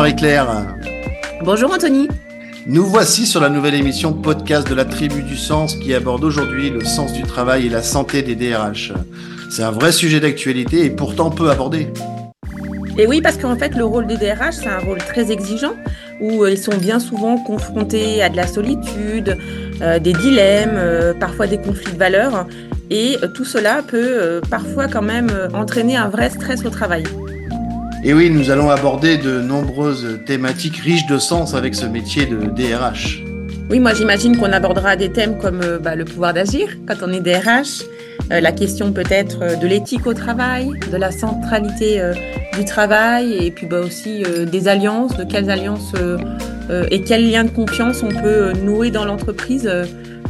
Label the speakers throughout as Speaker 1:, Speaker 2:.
Speaker 1: Bonjour Marie-Claire.
Speaker 2: Bonjour Anthony.
Speaker 1: Nous voici sur la nouvelle émission podcast de la Tribu du Sens qui aborde aujourd'hui le sens du travail et la santé des DRH. C'est un vrai sujet d'actualité et pourtant peu abordé.
Speaker 2: Et oui, parce qu'en fait, le rôle des DRH, c'est un rôle très exigeant où euh, ils sont bien souvent confrontés à de la solitude, euh, des dilemmes, euh, parfois des conflits de valeurs. Et tout cela peut parfois quand même entraîner un vrai stress au travail.
Speaker 1: Et oui, nous allons aborder de nombreuses thématiques riches de sens avec ce métier de DRH.
Speaker 2: Oui, moi j'imagine qu'on abordera des thèmes comme bah, le pouvoir d'agir quand on est DRH, la question peut-être de l'éthique au travail, de la centralité du travail et puis bah, aussi des alliances, de quelles alliances et quels liens de confiance on peut nouer dans l'entreprise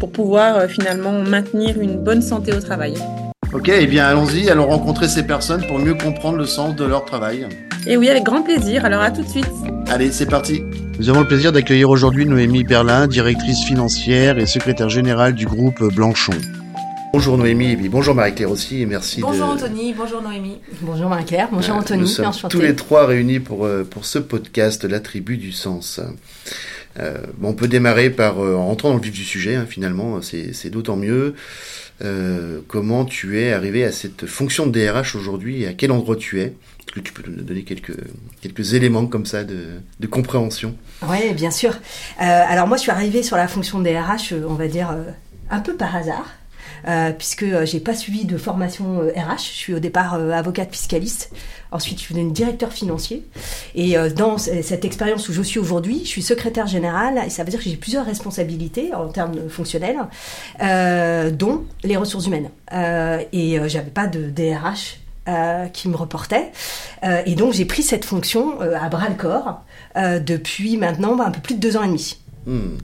Speaker 2: pour pouvoir finalement maintenir une bonne santé au travail.
Speaker 1: Ok, eh bien allons-y, allons rencontrer ces personnes pour mieux comprendre le sens de leur travail.
Speaker 2: Et oui, avec grand plaisir, alors à tout de suite.
Speaker 1: Allez, c'est parti. Nous avons le plaisir d'accueillir aujourd'hui Noémie Berlin, directrice financière et secrétaire générale du groupe Blanchon. Bonjour Noémie, et bonjour Marie-Claire aussi, et merci
Speaker 3: bonjour Anthony, bonjour Noémie.
Speaker 2: Bonjour Marie-Claire, bonjour euh, Anthony,
Speaker 1: Nous sommes tous les trois réunis pour, euh, pour ce podcast, La Tribu du Sens. Euh, on peut démarrer par, en rentrant dans le vif du sujet, hein, finalement, c'est d'autant mieux. Euh, comment tu es arrivé à cette fonction de DRH aujourd'hui et à quel endroit tu es? Est-ce que tu peux nous donner quelques, quelques éléments comme ça de, compréhension?
Speaker 3: Oui, bien sûr. Euh, alors moi, je suis arrivée sur la fonction de DRH, on va dire, euh, un peu par hasard. Euh, puisque euh, j'ai pas suivi de formation RH. Euh, je suis au départ avocate fiscaliste. Ensuite, je suis devenue directeur financier. Et dans cette expérience où je suis aujourd'hui, je suis secrétaire générale et ça veut dire que j'ai plusieurs responsabilités en termes fonctionnels, dont les ressources humaines. et j'avais pas de DRH qui me reportait. et donc j'ai pris cette fonction à bras le corps depuis maintenant bah, un peu plus de deux ans et demi. Hmm.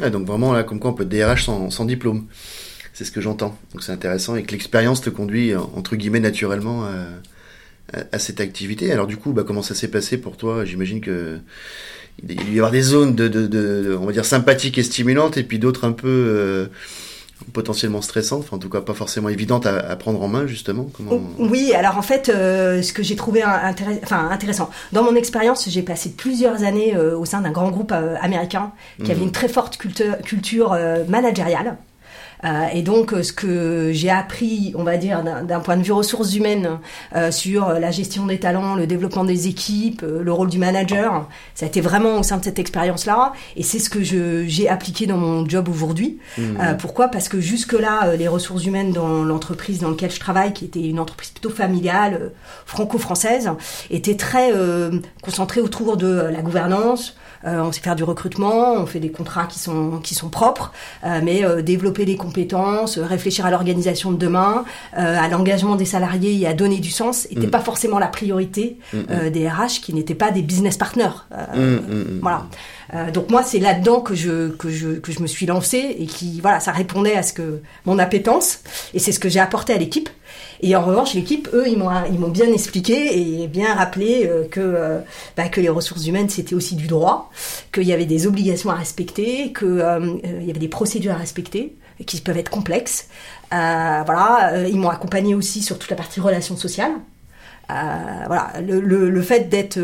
Speaker 1: Donc vraiment, là, comme quoi on peut être DRH sans, sans diplôme. C'est ce que j'entends. Donc c'est intéressant et que l'expérience te conduit, entre guillemets, naturellement à, à, cette activité. Alors du coup, bah, comment ça s'est passé pour toi? J'imagine que il y avoir des zones de, de, de, on va dire, sympathiques et stimulantes et puis d'autres un peu... Euh, potentiellement stressante, enfin, en tout cas pas forcément évidente à, prendre en main justement
Speaker 3: Comment... Oui, alors en fait, euh, ce que j'ai trouvé enfin, intéressant, dans mon expérience, j'ai passé plusieurs années euh, au sein d'un grand groupe euh, américain qui avait mhm. une très forte culture, culture managériale. Euh, et donc, euh, ce que j'ai appris, on va dire, d'un point de vue ressources humaines, euh, sur la gestion des talents, le développement des équipes, le rôle du manager, ça a été vraiment au sein de cette expérience-là. Et c'est ce que j'ai appliqué dans mon job aujourd'hui. Mmh. pourquoi? Parce que jusque-là, les ressources humaines dans l'entreprise dans laquelle je travaille, qui était une entreprise plutôt familiale, franco-française, étaient très concentrées autour de la gouvernance, euh, on sait faire du recrutement, on fait des contrats qui sont, qui sont propres, euh, mais euh, développer les compétences, réfléchir à l'organisation de demain, à l'engagement des salariés et à donner du sens, n'était mm. pas forcément la priorité mm, mm. des RH qui n'étaient pas des business partners. Voilà. donc moi, c'est là-dedans que je, que, je, que je me suis lancée et qui, voilà, ça répondait à ce que mon appétence et c'est ce que j'ai apporté à l'équipe. Et en revanche, l'équipe, eux, ils m'ont ils m'ont bien expliqué et bien rappelé euh, que euh, bah, que les ressources humaines c'était aussi du droit, qu'il y avait des obligations à respecter, qu'il euh, y avait des procédures à respecter qui peuvent être complexes. voilà, ils m'ont accompagné aussi sur toute la partie relations sociales. voilà, le, le, le fait d'être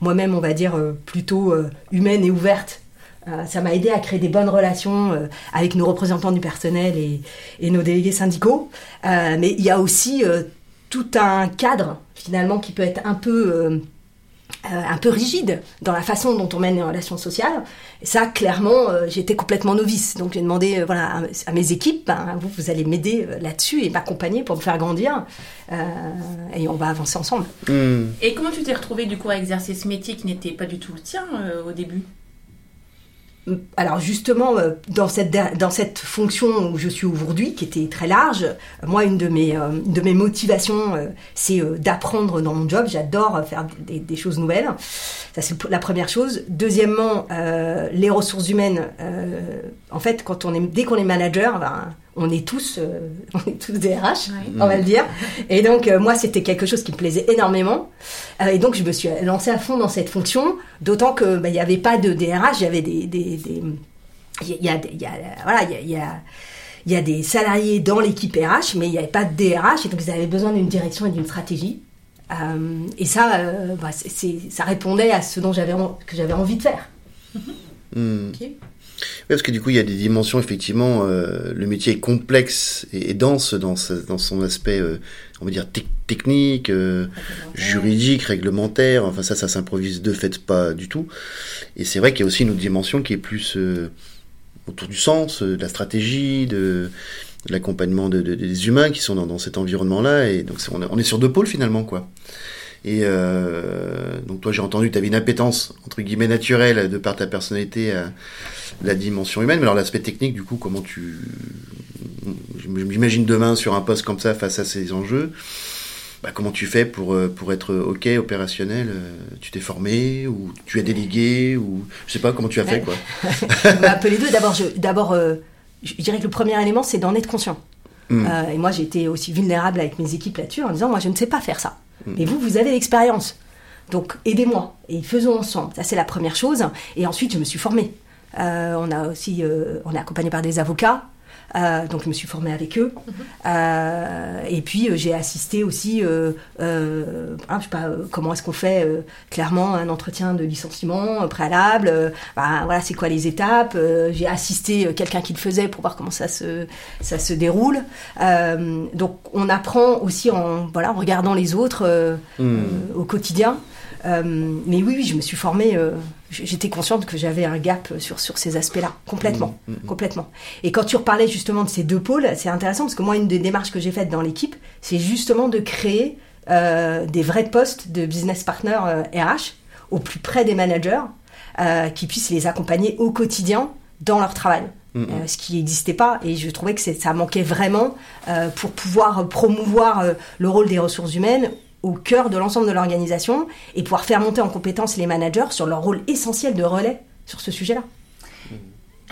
Speaker 3: moi-même, on va dire, plutôt humaine et ouverte euh, ça m'a aidé à créer des bonnes relations euh, avec nos représentants du personnel et, et nos délégués syndicaux. Euh, mais il y a aussi tout un cadre finalement qui peut être un peu un peu rigide dans la façon dont on mène les relations sociales. Et ça, clairement, j'étais complètement novice. Donc j'ai demandé voilà, à, mes équipes, ben, vous, vous allez m'aider là-dessus et m'accompagner pour me faire grandir. et on va avancer ensemble.
Speaker 2: Hmm. Et comment tu t'es retrouvée du coup à exercer ce métier qui n'était pas du tout le tien au début?
Speaker 3: Alors justement, euh, dans cette, dans cette fonction où je suis aujourd'hui, qui était très large, moi, une de mes, euh, de mes motivations, euh, c'est d'apprendre dans mon job. J'adore faire des, choses nouvelles. Ça, c'est la première chose. Deuxièmement, les ressources humaines. en fait, quand on est, dès qu'on est manager, ben, on est tous, euh, on est tous des RH, on va le dire. Et donc euh, moi c'était quelque chose qui me plaisait énormément. Euh, et donc je me suis lancée à fond dans cette fonction, d'autant que bah, il n'y avait pas de DRH, il y avait des, y a, voilà, il y a, il y a des salariés dans l'équipe RH, mais il n'y avait pas de DRH, et donc ils avaient besoin d'une direction et d'une stratégie. et ça, bah, ça répondait à ce dont j'avais que j'avais envie de faire.
Speaker 1: Parce que du coup, il y a des dimensions, effectivement, le métier est complexe et, dense dans, dans, son aspect, on va dire, technique, juridique, réglementaire. Enfin, ça, ça s'improvise de fait pas du tout. Et c'est vrai qu'il y a aussi une autre dimension qui est plus autour du sens, de la stratégie, de, l'accompagnement de, des humains qui sont dans, cet environnement-là. Et donc, on, on est sur deux pôles finalement, quoi. Et euh, donc toi, j'ai entendu que tu avais une appétence entre guillemets naturelle de par ta personnalité à la dimension humaine. Mais alors l'aspect technique, du coup, comment tu, j'imagine demain sur un poste comme ça face à ces enjeux. Bah, comment tu fais pour, euh, pour être OK, opérationnel euh, Tu t'es formé ou tu as délégué ou je sais pas comment tu as fait quoi
Speaker 3: Un peu les deux. D'abord, je, d'abord euh, je dirais que le premier élément, c'est d'en être conscient. Hmm. et moi, j'ai été aussi vulnérable avec mes équipes là-dessus en disant, moi, je ne sais pas faire ça. Mais vous, vous avez l'expérience. Donc, aidez-moi et faisons ensemble. Ça, c'est la première chose. Et ensuite, je me suis formée. on a aussi, on est accompagné par des avocats. Euh, donc je me suis formée avec eux. Mhm. Euh, et puis euh, j'ai assisté aussi, euh, hein, je sais pas comment est-ce qu'on fait clairement un entretien de licenciement préalable. Bah, voilà, c'est quoi les étapes. j'ai assisté quelqu'un qui le faisait pour voir comment ça se ça se déroule. donc on apprend aussi en voilà en regardant les autres hmm. au quotidien. mais oui, oui, je me suis formée j'étais consciente que j'avais un gap sur, sur ces aspects-là, complètement, mmh, mmh, mmh. complètement. Et quand tu reparlais justement de ces deux pôles, c'est intéressant parce que moi, une des démarches que j'ai faites dans l'équipe, c'est justement de créer euh, des vrais postes de business partner RH euh, au plus près des managers, euh, qui puissent les accompagner au quotidien dans leur travail. ce qui n'existait pas et je trouvais que ça manquait vraiment pour pouvoir promouvoir le rôle des ressources humaines au cœur de l'ensemble de l'organisation et pouvoir faire monter en compétence les managers sur leur rôle essentiel de relais sur ce sujet-là.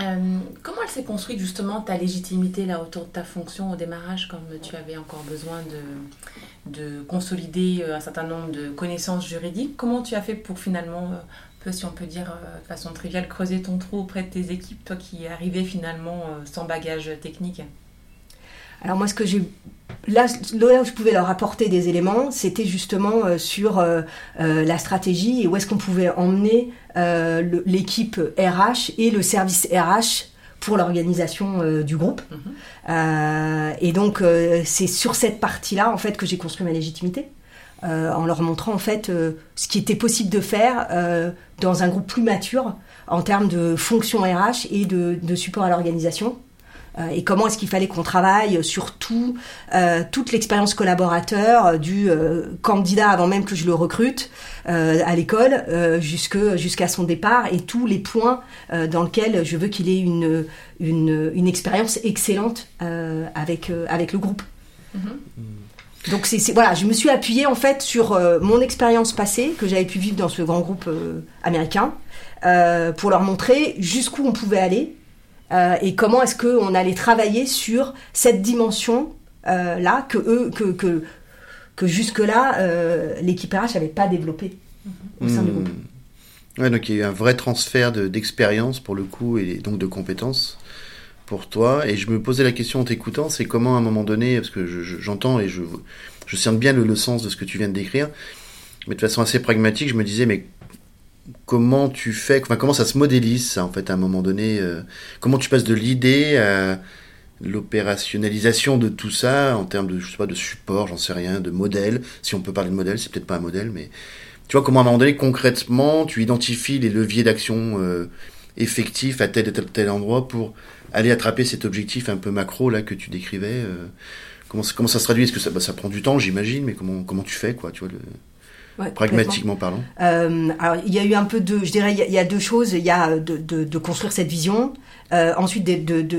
Speaker 2: Euh, comment elle s'est construite justement ta légitimité là autour de ta fonction au démarrage, comme tu avais encore besoin de, de consolider euh, un certain nombre de connaissances juridiques? Comment tu as fait pour finalement, euh, peu, si on peut dire de façon triviale, creuser ton trou auprès de tes équipes, toi qui arrivais finalement sans bagage technique?
Speaker 3: Alors moi, ce que j'ai là, là où je pouvais leur apporter des éléments, c'était justement euh, sur euh, euh, la stratégie et où est-ce qu'on pouvait emmener l'équipe RH et le service RH pour l'organisation du groupe. Mhm. et donc, c'est sur cette partie-là, en fait, que j'ai construit ma légitimité. en leur montrant en fait ce qui était possible de faire dans un groupe plus mature en termes de fonction RH et de support à l'organisation euh, et comment est-ce qu'il fallait qu'on travaille sur tout, euh, toute l'expérience collaborateur euh, du candidat avant même que je le recrute à l'école jusqu'à son départ et tous les points dans lesquels je veux qu'il ait une, une, une expérience excellente avec, avec le groupe. Mm-hmm. Donc c'est voilà, je me suis appuyée en fait sur mon expérience passée que j'avais pu vivre dans ce grand groupe américain pour leur montrer jusqu'où on pouvait aller euh, et comment est-ce qu'on allait travailler sur cette dimension euh, là que eux que que, que jusque là euh, l'équipe RH n'avait pas développé au sein du hmm. groupe.
Speaker 1: Ouais, donc il y a eu un vrai transfert d'expérience pour le coup et donc de compétences pour toi. Et je me posais la question en t'écoutant, c'est comment à un moment donné, parce que j'entends et je, je sens bien le, le, sens de ce que tu viens de décrire, mais de façon assez pragmatique, je me disais, mais comment tu fais, comment ça se modélise ça, en fait, à un moment donné euh, Comment tu passes de l'idée à l'opérationnalisation de tout ça en termes de, je sais pas, de support, j'en sais rien, de modèle. Si on peut parler de modèle, c'est peut-être pas un modèle, mais tu vois comment à un moment donné, concrètement, tu identifies les leviers d'action euh, effectifs à tel et tel, endroit pour aller attraper cet objectif un peu macro là que tu décrivais. Euh, comment, ça se traduit? Est-ce que ça, bah, ça prend du temps, j'imagine, mais comment, comment tu fais, quoi, tu vois le pragmatiquement parlant
Speaker 3: euh, Alors, il y a eu un peu de, je dirais, il y, a deux choses. Il y a de, de, de construire cette vision, euh, ensuite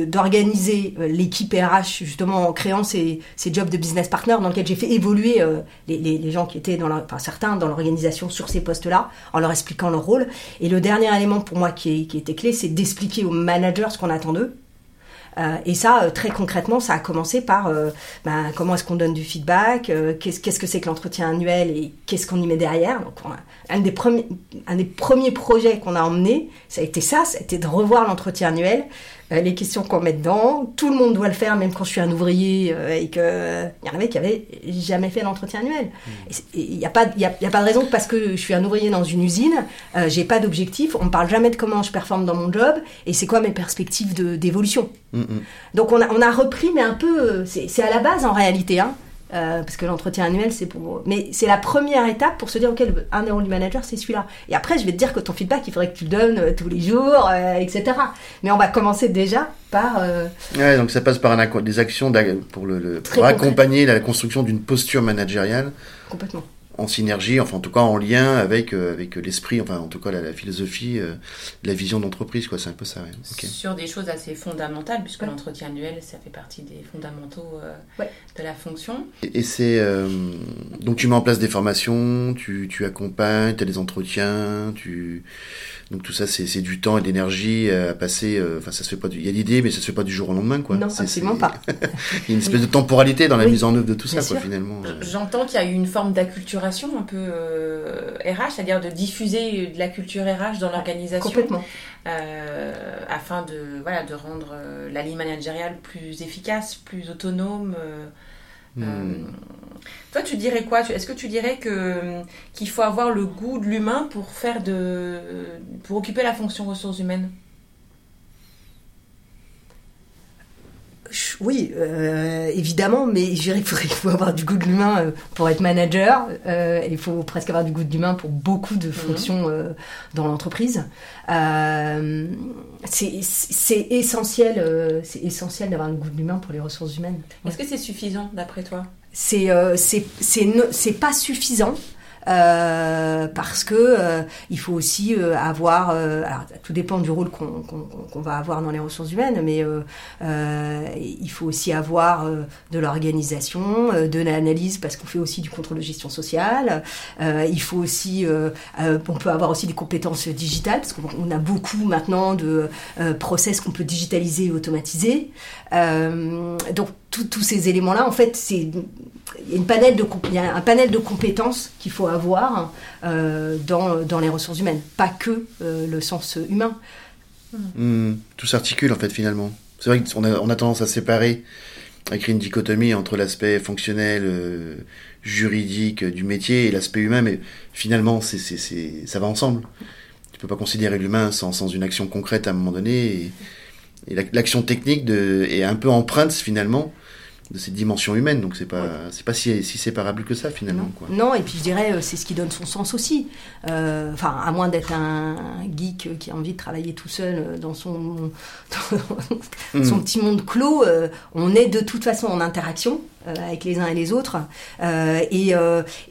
Speaker 3: d'organiser euh, l'équipe RH justement en créant ces, ces, jobs de business partner dans lesquels j'ai fait évoluer euh, les, les, les, gens qui étaient dans, enfin certains dans l'organisation sur ces postes-là, en leur expliquant leur rôle. Et le dernier élément pour moi qui, qui était clé, c'est d'expliquer aux managers ce qu'on attend d'eux euh, et ça, euh, très concrètement, ça a commencé par euh, ben, comment est-ce qu'on donne du feedback, qu'est-ce, que c'est que l'entretien annuel et qu'est-ce qu'on y met derrière. Donc, un, des premiers, projets qu'on a emmené, ça a été ça, ça a été de revoir l'entretien annuel euh, les questions qu'on met dedans. Tout le monde doit le faire, même quand je suis un ouvrier euh, et que il y en avait qui avaient jamais fait l'entretien annuel. Mmh. Il n'y a pas, il a, pas de raison que parce que je suis un ouvrier dans une usine, euh, j'ai pas d'objectif. On me parle jamais de comment je performe dans mon job et c'est quoi mes perspectives d'évolution. Mmh, mmh. Donc on a, on a repris, mais un peu, c'est à la base en réalité. Hein. Euh, parce que l'entretien annuel, c'est pour. Mais c'est la première étape pour se dire, ok, un des rôles du manager, c'est celui-là. Et après, je vais te dire que ton feedback, il faudrait que tu le donnes euh, tous les jours, euh, etc. Mais on va commencer déjà par.
Speaker 1: Ouais, donc ça passe par un, des actions pour, le, pour accompagner la construction d'une posture managériale.
Speaker 3: Complètement
Speaker 1: en synergie, enfin en tout cas en lien avec euh, avec l'esprit, enfin en tout cas la, philosophie, euh, la vision d'entreprise, quoi. C'est un peu ça.
Speaker 2: Sur des choses assez fondamentales, puisque l'entretien annuel, ça fait partie des fondamentaux euh, de la fonction.
Speaker 1: Et, c'est donc tu mets en place des formations, tu tu accompagnes, tu as des entretiens, tu donc tout ça, c'est du temps et de l'énergie à passer. Enfin, ça se fait pas. Du... Il y a l'idée, mais ça se fait pas du jour au lendemain, quoi.
Speaker 3: Non, absolument pas.
Speaker 1: il y a une espèce de temporalité dans la mise en œuvre de tout ça, quoi, finalement.
Speaker 2: J'entends qu'il y a eu une forme d'acculturation un peu euh, RH, c'est-à-dire de diffuser de la culture RH dans l'organisation.
Speaker 3: Complètement.
Speaker 2: Euh, afin de, voilà, de rendre euh, la ligne managériale plus efficace, plus autonome. Hmm. Toi, tu dirais quoi? Est-ce que tu dirais que qu'il faut avoir le goût de l'humain pour faire de, pour occuper la fonction ressources humaines?
Speaker 3: Oui, euh, évidemment, mais il faut avoir du goût de l'humain euh, pour être manager. Euh, il faut presque avoir du goût de l'humain pour beaucoup de mhm. fonctions dans l'entreprise. c'est essentiel, c'est essentiel d'avoir un goût de l'humain pour les ressources humaines.
Speaker 2: Est-ce que c'est suffisant d'après toi?
Speaker 3: C'est c'est pas suffisant. Euh, parce que euh, il faut aussi euh, avoir, alors, tout dépend du rôle qu'on va avoir dans les ressources humaines, mais il faut aussi avoir de l'organisation, de l'analyse, parce qu'on fait aussi du contrôle de gestion sociale. il faut aussi, on peut avoir aussi des compétences digitales, parce qu'on a beaucoup maintenant de process qu'on peut digitaliser et automatiser. donc tous ces éléments-là, en fait, c'est une panel de, il y a un panel de compétences qu'il faut avoir euh, dans, dans, les ressources humaines, pas que euh, le sens humain.
Speaker 1: Hmm, tout s'articule en fait finalement. C'est vrai qu'on a, on a tendance à séparer, à créer une dichotomie entre l'aspect fonctionnel, euh, juridique du métier et l'aspect humain, mais finalement c'est, c'est, c'est, ça va ensemble. Tu peux pas considérer l'humain sans, sans une action concrète à un moment donné. Et, l'action technique est un peu empreinte finalement de cette dimension humaine. Donc c'est pas c'est pas si, si, séparable que ça finalement.
Speaker 3: Non.
Speaker 1: Quoi.
Speaker 3: non, et puis je dirais euh, c'est ce qui donne son sens aussi. Euh, enfin, à moins d'être un, geek qui a envie de travailler tout seul euh, dans son dans son hmm. petit monde clos, on est de toute façon en interaction. avec les uns et les autres et,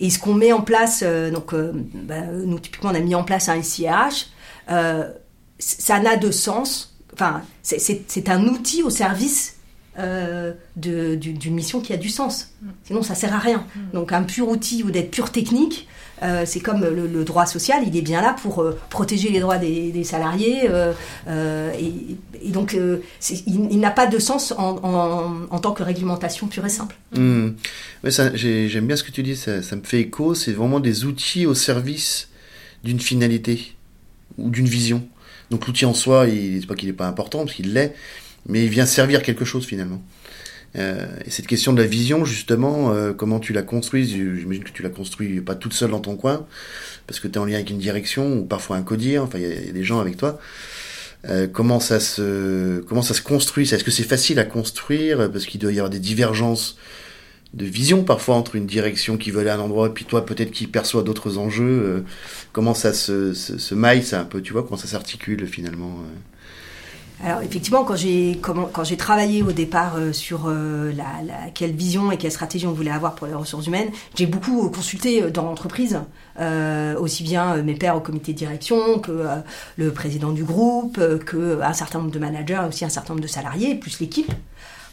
Speaker 3: et ce qu'on met en place donc bah, nous typiquement on a mis en place un SIRH ça n'a de sens enfin c'est un outil au service euh, d'une mission qui a du sens. Mm. Sinon, ça sert à rien. Mm. Donc, un pur outil ou d'être pur technique, euh, c'est comme le, droit social, il est bien là pour euh, protéger les droits des, salariés. Et, donc, il, n'a pas de sens en, tant que réglementation pure et simple.
Speaker 1: Mm. J'aime bien ce que tu dis, ça, ça me fait écho. C'est vraiment des outils au service d'une finalité ou d'une vision. Donc l'outil en soi, c'est pas qu'il n'est pas important, parce qu'il l'est, mais il vient servir quelque chose finalement. Euh, et cette question de la vision, justement, euh, comment tu la construis J'imagine que tu la construis pas toute seule dans ton coin, parce que tu es en lien avec une direction ou parfois un codir, enfin il y, a des gens avec toi. Euh, comment ça se comment ça se construit Est-ce que c'est facile à construire parce qu'il doit y avoir des divergences de vision parfois entre une direction qui veut aller à un endroit et puis toi peut-être qui perçoit d'autres enjeux Comment ça se, se, se maille ça un peu Tu vois comment ça s'articule finalement
Speaker 3: alors effectivement, quand j'ai quand j'ai travaillé au départ euh, sur euh, la, quelle vision et quelle stratégie on voulait avoir pour les ressources humaines, j'ai beaucoup consulté euh, dans l'entreprise, aussi bien mes pairs au comité de direction que le président du groupe, que un certain nombre de managers, aussi un certain nombre de salariés, plus l'équipe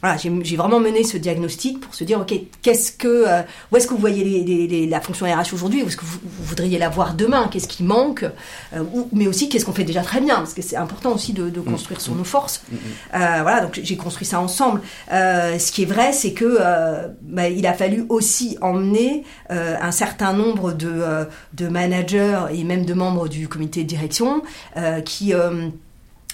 Speaker 3: voilà, j'ai vraiment mené ce diagnostic pour se dire, ok, qu'est-ce que, euh, où est-ce que vous voyez les, les, la fonction RH aujourd'hui, où est-ce que vous, voudriez la voir demain, qu'est-ce qui manque, euh, mais aussi qu'est-ce qu'on fait déjà très bien, parce que c'est important aussi de, de construire sur nos forces. Mm, mm, mm. Euh, voilà, donc j'ai construit ça ensemble. ce qui est vrai, c'est que bah, il a fallu aussi emmener un certain nombre de, de managers et même de membres du comité de direction qui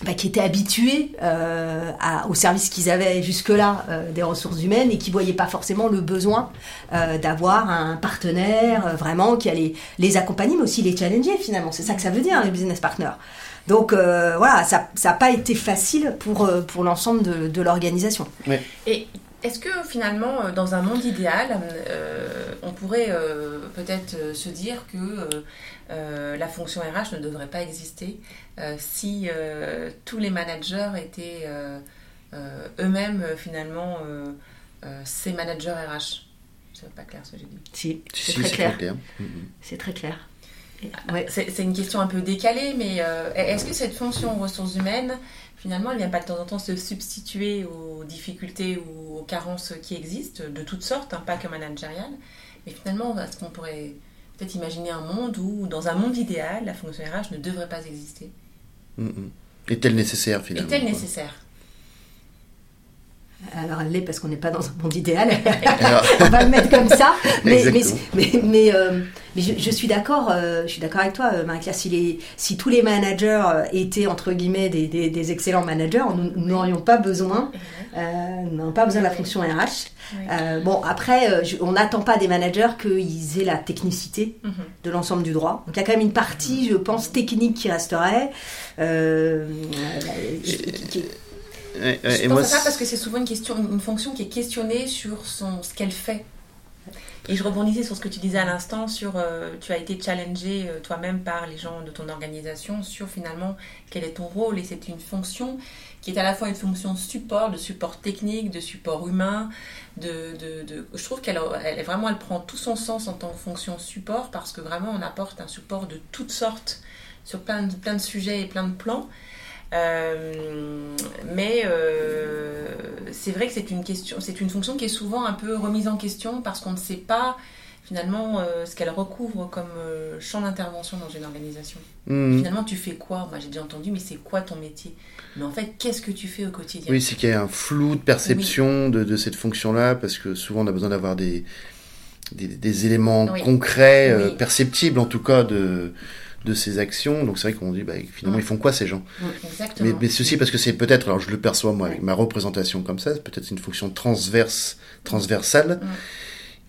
Speaker 3: bah, qui étaient habitués euh, à, au service qu'ils avaient jusque-là euh, des ressources humaines et qui voyaient pas forcément le besoin euh, d'avoir un partenaire euh, vraiment qui allait les accompagner, mais aussi les challenger finalement. C'est ça que ça veut dire, les business partners. Donc euh, voilà, ça n'a pas été facile pour, pour l'ensemble de, de l'organisation.
Speaker 2: Et est-ce que finalement, euh, dans un monde idéal, euh, on pourrait euh, peut-être se dire que euh, la fonction RH ne devrait pas exister euh, si euh, tous les managers étaient euh, euh, eux-mêmes finalement euh, euh, ces managers RH C'est pas clair ce que j'ai dit.
Speaker 3: Si,
Speaker 1: Si,
Speaker 3: c'est
Speaker 1: si,
Speaker 3: très clair.
Speaker 1: très clair. Mhm.
Speaker 3: C'est très clair. Ouais.
Speaker 2: C'est une question un peu décalée, mais euh, est-ce que cette fonction ressources humaines, finalement, elle vient pas de temps en temps se substituer aux difficultés ou aux carences qui existent, de toutes sortes, hein, pas que managériales Mais finalement, est-ce qu'on pourrait peut-être imaginer un monde où, dans un monde idéal, la fonction RH ne devrait pas exister
Speaker 1: Mhm. Est-elle nécessaire finalement
Speaker 2: Est-elle nécessaire
Speaker 3: Alors elle l'est parce qu'on n'est pas dans un monde idéal. On va le mettre comme ça. Mais, mais, mais, euh, mais je, je suis d'accord, euh, je suis d'accord avec toi, euh, Marie-Claire. Si, les- si tous les managers euh, étaient entre guillemets des, des- des excellents managers, nous n'aurions pas besoin, euh, pas besoin de la fonction RH.
Speaker 2: Oui.
Speaker 3: Euh, bon, après, je- on n'attend pas des managers qu'ils aient la technicité
Speaker 2: Mhm.
Speaker 3: de l'ensemble du droit. Donc il y a quand même une partie, je pense, technique qui resterait. Euh, euh, qui- qui-
Speaker 1: ouais, ouais,
Speaker 2: Je
Speaker 1: et
Speaker 2: pense
Speaker 1: moi,
Speaker 2: à ça parce que c'est souvent une, question, une fonction qui est questionnée sur son, ce qu'elle fait. Et je rebondissais sur ce que tu disais à l'instant, sur euh, tu as été challengé euh, toi-même par les gens de ton organisation sur finalement quel est ton rôle. Et c'est une fonction qui est à la fois une fonction support, de support technique, de support humain. De, de, de- je trouve qu'elle elle, vraiment elle prend tout son sens en tant que fonction support parce que vraiment on apporte un support de toutes sortes sur plein de, plein de sujets et plein de plans. Euh, mais euh, c'est vrai que c'est une question, c'est une fonction qui est souvent un peu remise en question parce qu'on ne sait pas finalement euh, ce qu'elle recouvre comme euh, champ d'intervention dans une organisation.
Speaker 1: Mhm.
Speaker 2: Finalement, tu fais quoi? Moi, j'ai déjà entendu, mais c'est quoi ton métier? Mais en fait, qu'est-ce que tu fais au quotidien?
Speaker 1: Oui, c'est qu'il y a un flou de perception de, de cette fonction-là, parce que souvent on a besoin d'avoir des, des, des éléments
Speaker 2: Oui.
Speaker 1: concrets, euh, perceptibles en tout cas, de, de ces actions. Donc c'est vrai qu'on dit, bah, finalement, ils font quoi ces gens?
Speaker 2: Exactement.
Speaker 1: mais, mais ceci parce que c'est peut-être, alors je le perçois moi avec ma représentation comme ça, c'est peut-être une fonction transverse, transversale,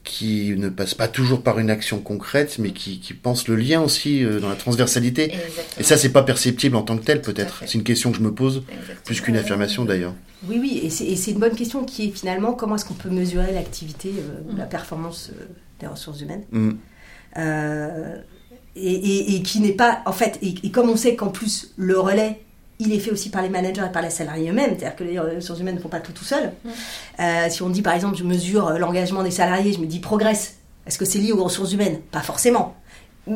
Speaker 1: qui ne passe pas toujours par une action concrète, mais qui, qui pense le lien aussi euh, dans la transversalité.
Speaker 2: Exactement.
Speaker 1: Et ça, c'est pas perceptible en tant que tel, peut-être. C'est une question que je me pose,
Speaker 2: Exactement.
Speaker 1: plus qu'une affirmation d'ailleurs.
Speaker 3: Oui, oui, et c'est une bonne question qui est finalement comment est-ce qu'on peut mesurer l'activité euh, ou
Speaker 2: Mm.
Speaker 3: la performance euh, des ressources humaines?
Speaker 1: Mm.
Speaker 3: Euh, et, et- et qui n'est pas, en fait, et, et comme on sait qu'en plus le relais, il est fait aussi par les managers et par les salariés eux-mêmes, c'est-à-dire que les ressources humaines ne font pas tout tout seuls.
Speaker 2: Mm.
Speaker 3: Euh, si on dit par exemple, je mesure euh, l'engagement des salariés, je me dis progresse, est-ce que c'est lié aux ressources humaines? Pas forcément.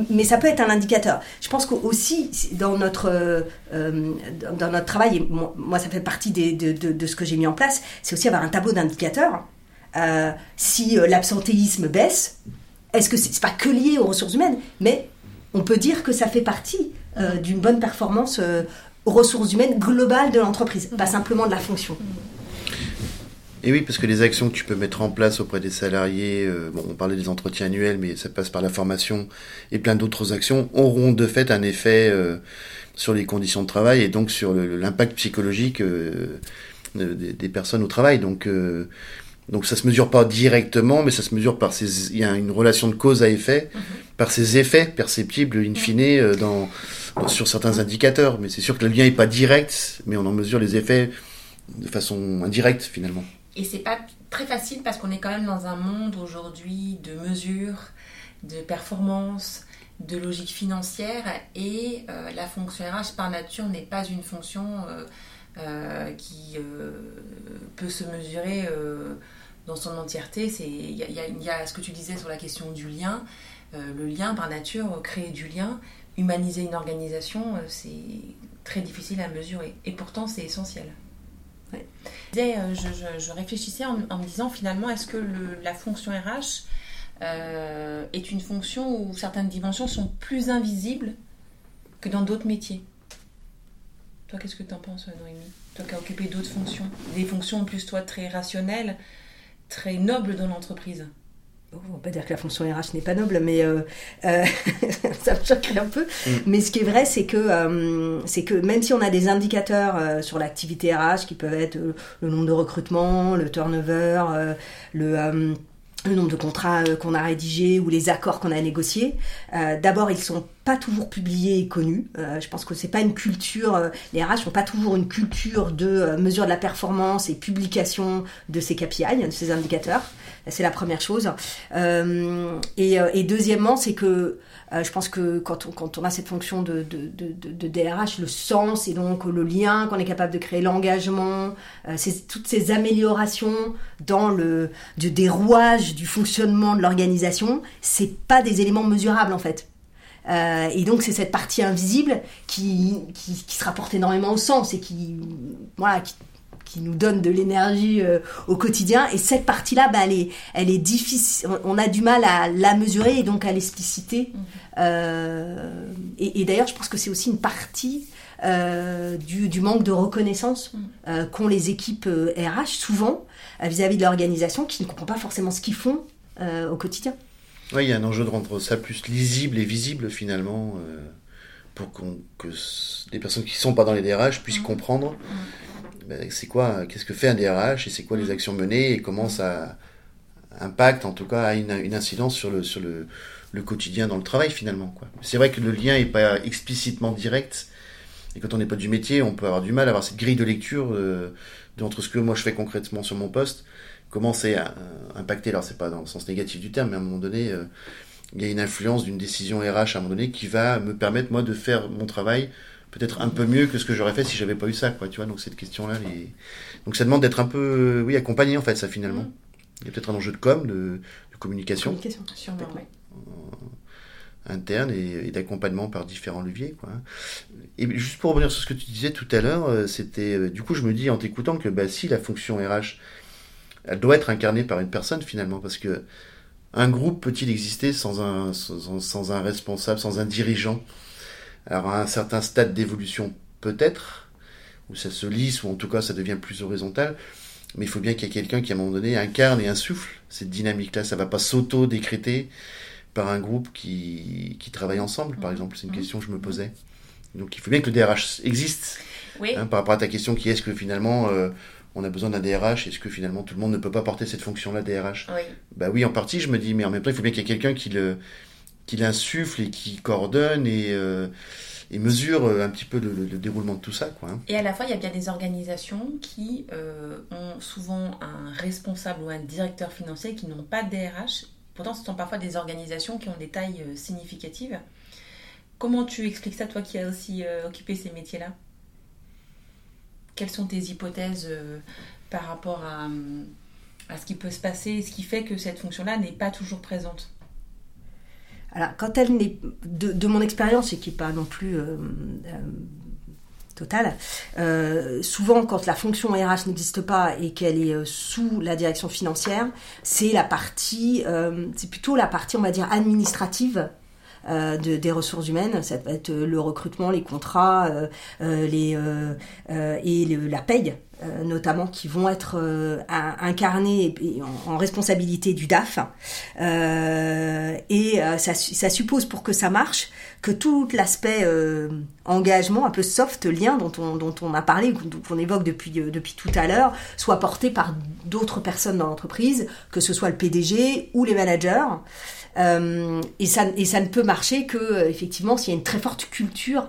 Speaker 3: Mais ça peut être un indicateur. Je pense qu'aussi, dans notre, euh, dans- notre travail, et moi, ça fait partie des- de, de- de ce que j'ai mis en place, c'est aussi avoir un tableau d'indicateurs. Euh, si l'absentéisme baisse, est-ce que c'est c'est pas que lié aux ressources humaines, mais on peut dire que ça fait partie euh, d'une bonne performance euh, ressources humaines globale de l'entreprise, pas simplement de la fonction.
Speaker 1: Et oui, parce que les actions que tu peux mettre en place auprès des salariés, euh, on parlait des entretiens annuels, mais ça passe par la formation et plein d'autres actions, auront de fait un effet sur les conditions de travail et donc sur l'impact psychologique des, des personnes au travail. Donc, donc ça se mesure pas directement, mais ça se mesure par ces, il y a une relation de cause à effet, par ces effets perceptibles in fine euh, dans, dans- sur certains indicateurs. Mais c'est sûr que le lien est pas direct, mais on en mesure les effets de façon indirecte finalement.
Speaker 2: Et c'est pas très facile parce qu'on est quand même dans un monde aujourd'hui de mesures, de performance, de logique financière et euh, la fonction RH par nature n'est pas une fonction euh, euh, qui peut se mesurer euh, dans son entièreté. Il y, a- y y ce que tu disais sur la question du lien. Euh, le lien par nature, créer du lien, humaniser une organisation, euh, c'est très difficile à mesurer. Et pourtant, c'est essentiel.
Speaker 3: Ouais.
Speaker 2: Je, disais, je, je- je réfléchissais en, en me disant finalement, est-ce que le- la fonction RH euh, est une fonction où certaines dimensions sont plus invisibles que dans d'autres métiers? Toi, qu'est-ce que tu en penses, Noémie? Toi qui as occupé d'autres fonctions, des fonctions en plus, toi, très rationnelles, très nobles dans l'entreprise?
Speaker 3: on va pas dire que la fonction RH n'est pas noble, mais euh, euh, ça me choquerait un peu. Mm. Mais ce qui est vrai, c'est que, euh, c'est que même si on a des indicateurs sur l'activité RH qui peuvent être le nombre de recrutements, le turnover, le le nombre de contrats qu'on a rédigés ou les accords qu'on a négociés. D'abord, ils sont pas toujours publiés et connus. je pense que c'est pas une culture. les RH n'ont pas toujours une culture de mesure de la performance et publication de ces KPI, de ces indicateurs. C'est la première chose. Euh, euh, et, deuxièmement, c'est que euh, je pense que quand on, a cette fonction de, DRH, le sens et donc le lien qu'on est capable de créer, l'engagement, toutes ces améliorations dans le des rouages du fonctionnement de l'organisation, c'est pas des éléments mesurables en fait. Et donc c'est cette partie invisible qui, qui, qui, se rapporte énormément au sens et qui, voilà, qui, qui nous donne de l'énergie euh, au quotidien. Et cette partie-là, bah, elle, est, elle est difficile. On a du mal à la mesurer et donc à l'expliciter. Mhm. Euh, et, d'ailleurs, je pense que c'est aussi une partie euh, du, du, manque de reconnaissance mhm. qu'ont les équipes RH souvent vis-à-vis de l'organisation qui ne comprend pas forcément ce qu'ils font au quotidien.
Speaker 1: Oui, il y a un enjeu de rendre ça plus lisible et visible finalement pour que les personnes qui ne sont pas dans les DRH puissent mhm. comprendre ben, c'est quoi, qu'est-ce que fait un DRH et c'est quoi les mm. actions menées et comment ça impacte, en tout cas, a une, une incidence sur le, sur le, le, quotidien dans le travail finalement. C'est vrai que le lien n'est pas explicitement direct. Et quand on n'est pas du métier, on peut avoir du mal à avoir cette grille de lecture euh, entre ce que moi je fais concrètement sur mon poste, comment c'est euh, impacté. Alors c'est pas dans le sens négatif du terme, mais à un moment donné, euh, il y a une influence d'une décision RH à un moment donné qui va me permettre moi de faire mon travail peut-être un peu mieux que ce que j'aurais fait si j'avais pas eu ça, quoi, tu vois. Donc cette question-là, donc ça demande d'être un peu, oui, accompagné en fait, ça finalement. Mm. Il y a peut-être un enjeu de com, de, communication,
Speaker 3: communication sûrement,
Speaker 1: euh, interne et, d'accompagnement par différents leviers, quoi. Et juste pour revenir sur ce que tu disais tout à l'heure, euh, c'était, euh, du coup, je me dis en t'écoutant que bah si la fonction RH, elle doit être incarnée par une personne finalement, parce que un groupe peut-il exister sans un, sans un responsable, sans un dirigeant? Alors à un certain stade d'évolution peut-être, où ça se lisse, ou en tout cas ça devient plus horizontal, mais il faut bien qu'il y ait quelqu'un qui à un moment donné incarne et insuffle cette dynamique-là. Ça va pas s'auto-décréter par un groupe qui, qui travaille ensemble, par exemple. C'est une mmh. question que je me posais. Donc il faut bien que le DRH existe. Oui. Hein, par rapport à ta question qui est-ce que finalement euh, on a besoin d'un DRH Est-ce que finalement tout le monde ne peut pas porter cette fonction-là DRH oui. Bah oui, en partie, je me dis, mais en même temps, il faut bien qu'il y ait quelqu'un qui le qu'il insuffle et qui coordonne et, euh, et mesure euh, un petit peu le, déroulement de tout ça. Quoi, hein.
Speaker 2: Et à la fois, il y a bien des organisations qui euh, ont souvent un responsable ou un directeur financier qui n'ont pas de DRH. Pourtant, ce sont parfois des organisations qui ont des tailles significatives. Comment tu expliques ça, toi qui as aussi occupé ces métiers-là? Quelles sont tes hypothèses par rapport à, à ce qui peut se passer ce qui fait que cette fonction-là n'est pas toujours présente?
Speaker 3: Alors, quand elle n'est, de, mon expérience, et qui n'est pas non plus euh, euh, totale, euh, souvent quand la fonction RH n'existe pas et qu'elle est sous la direction financière, c'est la partie, c'est plutôt la partie, on va dire, administrative de, des ressources humaines. Ça va être le recrutement, les contrats les, et la paye euh, notamment qui vont être euh, incarnés en, responsabilité du DAF. Euh, et ça, ça, suppose pour que ça marche que tout l'aspect engagement, un peu soft, lien dont on, dont on a parlé, qu'on évoque depuis, depuis tout à l'heure, soit porté par d'autres personnes dans l'entreprise, que ce soit le PDG ou les managers. Et, ça, et ça ne peut marcher que effectivement s'il y a une très forte culture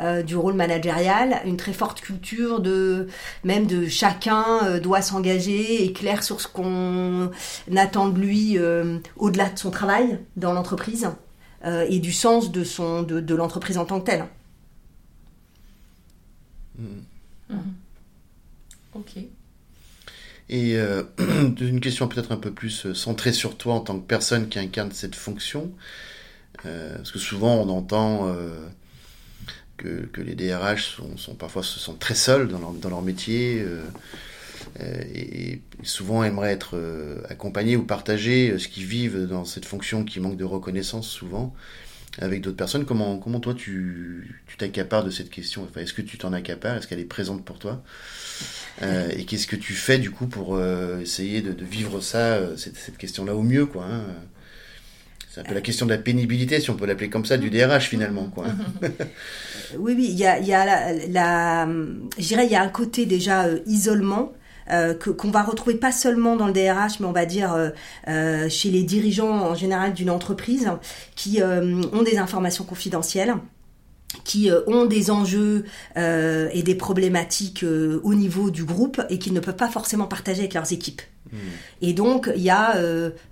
Speaker 3: euh, du rôle managérial, une très forte culture de même de chacun euh, doit s'engager, est clair sur ce qu'on attend de lui euh, au-delà de son travail dans l'entreprise et du sens de son de, l'entreprise en tant que telle.
Speaker 2: Mmh. Mmh. Ok.
Speaker 1: Et une question peut-être un peu plus centrée sur toi en tant que personne qui incarne cette fonction, parce que souvent on entend que, les DRH sont, parfois se sentent très seuls dans leur, métier euh, euh, et souvent aimeraient être euh, accompagnés ou partager ce qu'ils vivent dans cette fonction qui manque de reconnaissance souvent. Avec d'autres personnes. Comment, comment toi tu t'accapares de cette question? Enfin, Est-ce que tu t'en accapares? Est-ce qu'elle est présente pour toi? Euh, Et qu'est-ce que tu fais du coup pour euh, essayer de, vivre ça, euh, cette, cette question-là au mieux quoi hein? C'est un peu la question de la pénibilité, si on peut l'appeler comme ça, du DRH finalement. Quoi.
Speaker 3: oui, oui, il y a, y a la, la je dirais, il y a un côté déjà isolement euh, qu'on va retrouver pas seulement dans le DRH, mais on va dire euh, euh, chez les dirigeants en général d'une entreprise qui ont des informations confidentielles qui ont des enjeux et des problématiques au niveau du groupe et qu'ils ne peuvent pas forcément partager avec leurs équipes. Hmm. Et donc, il y a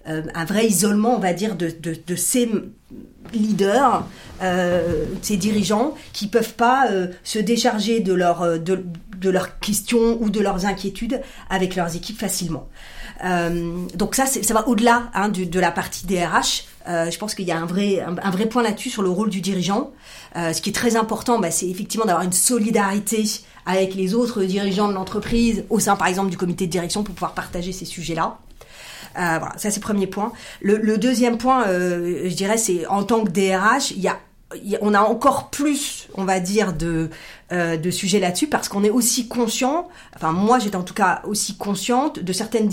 Speaker 3: un vrai isolement, on va dire, de, de, de ces leaders, euh, ces dirigeants, qui peuvent pas se décharger de leur, de, de leurs questions ou de leurs inquiétudes avec leurs équipes facilement. Euh, donc ça, ça va au-delà hein, de la partie DRH. Euh, je pense qu'il y a un vrai, un, vrai point là-dessus sur le rôle du dirigeant. Euh, ce qui est très important, bah, c'est effectivement d'avoir une solidarité avec les autres dirigeants de l'entreprise, au sein par exemple du comité de direction, pour pouvoir partager ces sujets-là. Euh, voilà, ça c'est le premier point. Le, le deuxième point, euh, je dirais, c'est en tant que DRH, il y a on a encore plus, on va dire, de, euh, de sujets là-dessus parce qu'on est aussi conscient, enfin moi j'étais en tout cas aussi consciente de certaines,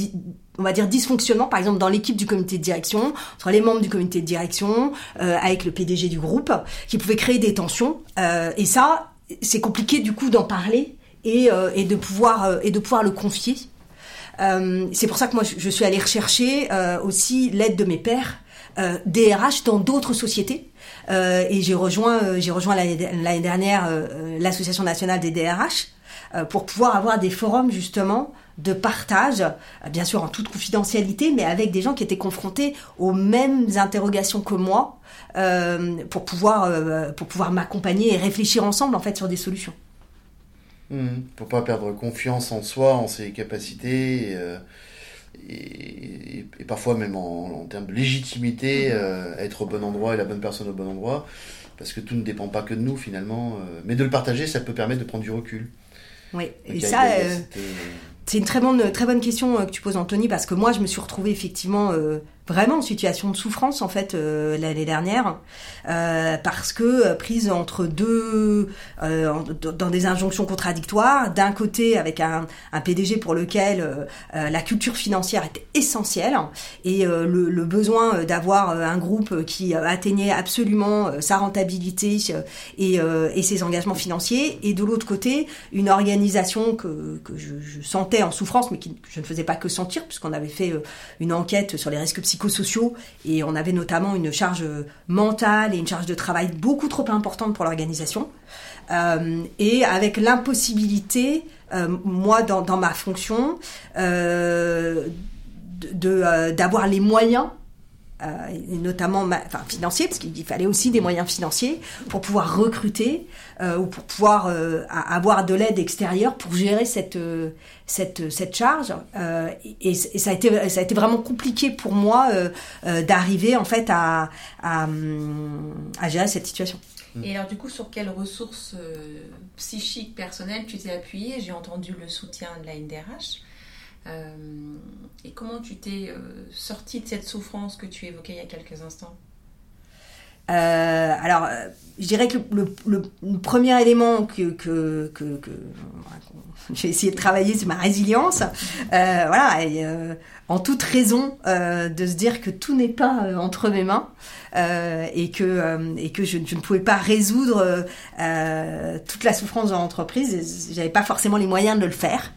Speaker 3: on va dire, dysfonctionnements, par exemple dans l'équipe du comité de direction, entre les membres du comité de direction, euh, avec le PDG du groupe, qui pouvaient créer des tensions. Euh, et ça, c'est compliqué du coup d'en parler et, et, de pouvoir, et de pouvoir le confier. c'est pour ça que moi je suis allée rechercher aussi l'aide de mes pairs, DRH dans d'autres sociétés euh, et j'ai rejoint, euh, j'ai rejoint l'année dernière euh, l'association nationale des DRH pour pouvoir avoir des forums justement de partage, bien sûr en toute confidentialité, mais avec des gens qui étaient confrontés aux mêmes interrogations que moi, pour pouvoir pour pouvoir m'accompagner et réfléchir ensemble en fait sur des solutions.
Speaker 1: Mmh, pour pas perdre confiance en soi, en ses capacités et, parfois même en, termes de légitimité, euh, être au bon endroit et la bonne personne au bon endroit, parce que tout ne dépend pas que de nous finalement, euh, mais de le partager, ça peut permettre de prendre du recul.
Speaker 3: Oui, et ça, euh, c'est une très bonne, très bonne question que tu poses, Anthony, parce que moi, je me suis retrouvée effectivement vraiment en situation de souffrance en fait euh, l'année dernière euh, parce que euh, prise entre deux euh, dans des injonctions contradictoires. D'un côté avec un, un, PDG pour lequel euh, la culture financière était essentielle et le, le, besoin d'avoir un groupe qui atteignait absolument sa rentabilité et, et, ses engagements financiers. Et de l'autre côté une organisation que, que je, je, sentais en souffrance mais que je ne faisais pas que sentir puisqu'on avait fait une enquête sur les risques psychosociaux et on avait notamment une charge mentale et une charge de travail beaucoup trop importante pour l'organisation. Euh, et avec l'impossibilité, euh, moi dans, ma fonction, euh, d'avoir les moyens euh, et notamment financiers, parce qu'il fallait aussi des moyens financiers pour pouvoir recruter euh, ou pour pouvoir euh, avoir de l'aide extérieure pour gérer cette, cette, cette charge. Et, ça, a été, ça a été vraiment compliqué pour moi d'arriver en fait à, à, à, gérer cette situation.
Speaker 2: Et alors du coup, sur quelles ressources psychiques personnelles tu t'es appuyé J'ai entendu le soutien de la NDRH. Euh, et comment tu t'es euh, sorti de cette souffrance que tu évoquais il y a quelques instants?
Speaker 3: Euh, alors, je dirais que le, premier élément que, que, que, que j'ai essayé de travailler, c'est ma résilience. voilà, et, en toute raison de se dire que tout n'est pas entre mes mains et que et que je, je, ne pouvais pas résoudre toute la souffrance dans l'entreprise. J'avais pas forcément les moyens de le faire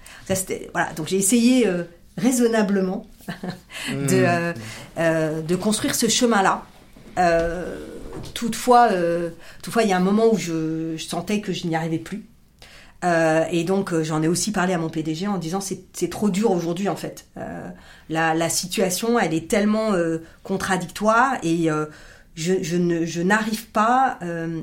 Speaker 3: voilà. Donc j'ai essayé euh, raisonnablement de, mmh. euh, euh, de construire ce chemin-là. Toutefois, toutefois, il y a un moment où je, sentais que je n'y arrivais plus. et donc j'en ai aussi parlé à mon PDG en disant c'est trop dur aujourd'hui en fait. La, la, situation elle est tellement contradictoire et je, n'arrive pas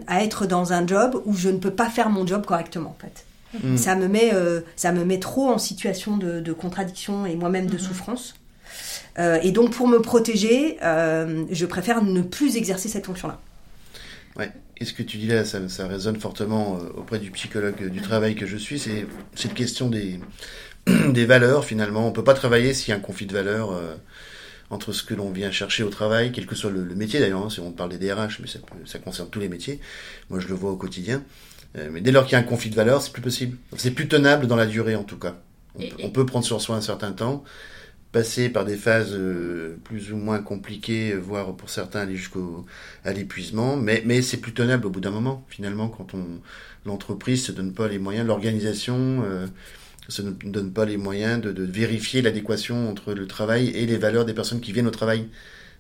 Speaker 3: à être dans un job où je ne peux pas faire mon job correctement en fait. Mm. Ça, me met, euh, ça me met trop en situation de, contradiction et moi-même de mm-hmm. souffrance. Euh, et donc, pour me protéger, euh, je préfère ne plus exercer cette fonction-là.
Speaker 1: Ouais. Et ce que tu dis là, ça, ça résonne fortement auprès du psychologue du travail que je suis. C'est cette question des, des valeurs, finalement. On peut pas travailler s'il y a un conflit de valeurs entre ce que l'on vient chercher au travail, quel que soit le, métier d'ailleurs, hein, si on parle des DRH, mais ça, ça, concerne tous les métiers, moi je le vois au quotidien. Euh, mais dès lors qu'il y a un conflit de valeurs, c'est plus possible. C'est plus tenable dans la durée en tout cas. On, peut prendre sur soi un certain temps, passer par des phases euh, plus ou moins compliquées, voire pour certains aller jusqu'au à l'épuisement, mais, mais c'est plus tenable au bout d'un moment finalement quand on l'entreprise se donne pas les moyens, l'organisation euh, se donne pas les moyens de, de vérifier l'adéquation entre le travail et les valeurs des personnes qui viennent au travail.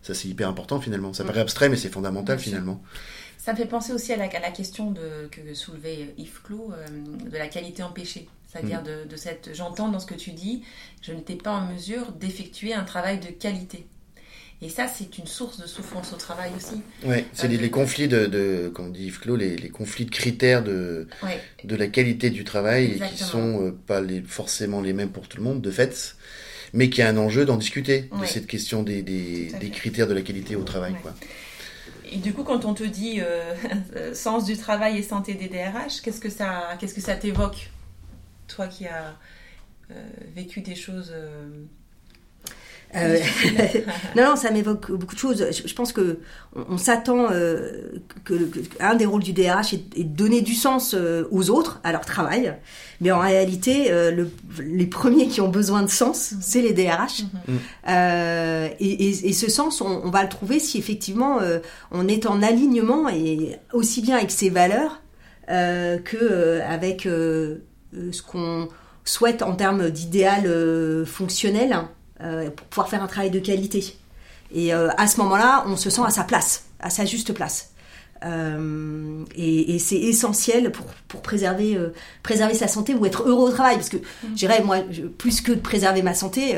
Speaker 1: Ça c'est hyper important finalement. Ça paraît abstrait mais c'est fondamental finalement.
Speaker 2: Ça me fait penser aussi à la, question de, que soulevait Yves Clot euh, de la qualité empêchée. C'est-à-dire mm. de, de, cette. J'entends dans ce que tu dis, je n'étais pas en mesure d'effectuer un travail de qualité. Et ça, c'est une source de souffrance au travail aussi.
Speaker 1: Oui, c'est les, conflits de, de, comme dit Yves Clot, les, les conflits de critères de, de la qualité du travail qui sont euh, pas les, forcément les mêmes pour tout le monde, de fait, mais qui a un enjeu d'en discuter, de cette question des, des, des, critères de la qualité au travail. Quoi.
Speaker 2: Et du coup, quand on te dit euh, sens du travail et santé des DRH, qu'est-ce que ça, qu'est-ce que ça t'évoque, toi qui as euh, vécu des choses euh,
Speaker 3: euh, non, non, ça m'évoque beaucoup de choses. Je, pense que on, s'attend euh, que, un des rôles du DRH est, de donner du sens euh, aux autres, à leur travail. Mais en réalité, le, les premiers qui ont besoin de sens, c'est les DRH. Mm. Et, et, ce sens, on, on, va le trouver si effectivement on est en alignement et aussi bien avec ses valeurs que avec ce qu'on souhaite en termes d'idéal fonctionnel euh, pour pouvoir faire un travail de qualité. Et euh, à ce moment-là, on se sent à sa place, à sa juste place. Euh, et, c'est essentiel pour, pour préserver, préserver sa santé ou être heureux au travail. Parce que, mm. je dirais, moi, plus que de préserver ma santé,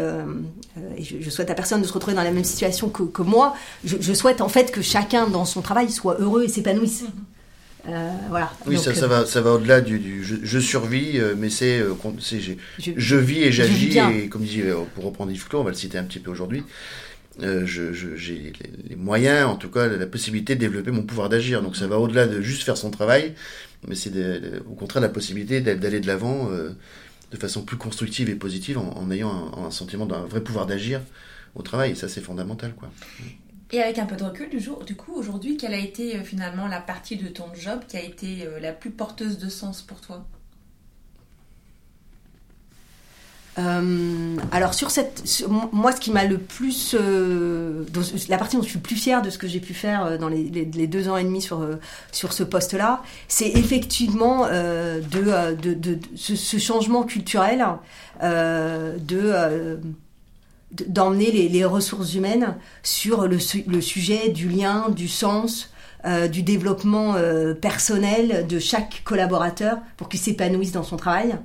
Speaker 3: et je, souhaite à personne de se retrouver dans la même situation que, que moi, je, souhaite en fait que chacun dans son travail soit heureux et s'épanouisse. Mm.
Speaker 1: Euh, voilà. Oui, ça, ça, va, ça va au-delà du, je, survis, euh, mais c'est euh, je, je, vis et j'agis. Et comme dit, pour reprendre Yves Clos, on va le citer un petit peu aujourd'hui, j'ai les, moyens, en tout cas, la possibilité de développer mon pouvoir d'agir. Donc ça va au-delà de juste faire son travail, mais c'est au contraire la possibilité d'aller de l'avant de façon plus constructive et positive en, ayant un, un sentiment d'un vrai pouvoir d'agir au travail. Et ça, c'est fondamental. Quoi.
Speaker 2: Et avec un peu de recul, du, jour, du coup, aujourd'hui, quelle a été euh, finalement la partie de ton job qui a été euh, la plus porteuse de sens pour toi?
Speaker 3: Euh, alors sur cette, moi ce qui m'a le plus, la partie dont je suis le plus fière de ce que j'ai pu faire dans les, deux ans et demi sur sur ce poste-là, c'est effectivement de, de, de, ce, changement culturel de d'emmener les, ressources humaines sur le, sujet du lien, du sens, euh, du développement euh, personnel de chaque collaborateur pour qu'il s'épanouisse dans son travail.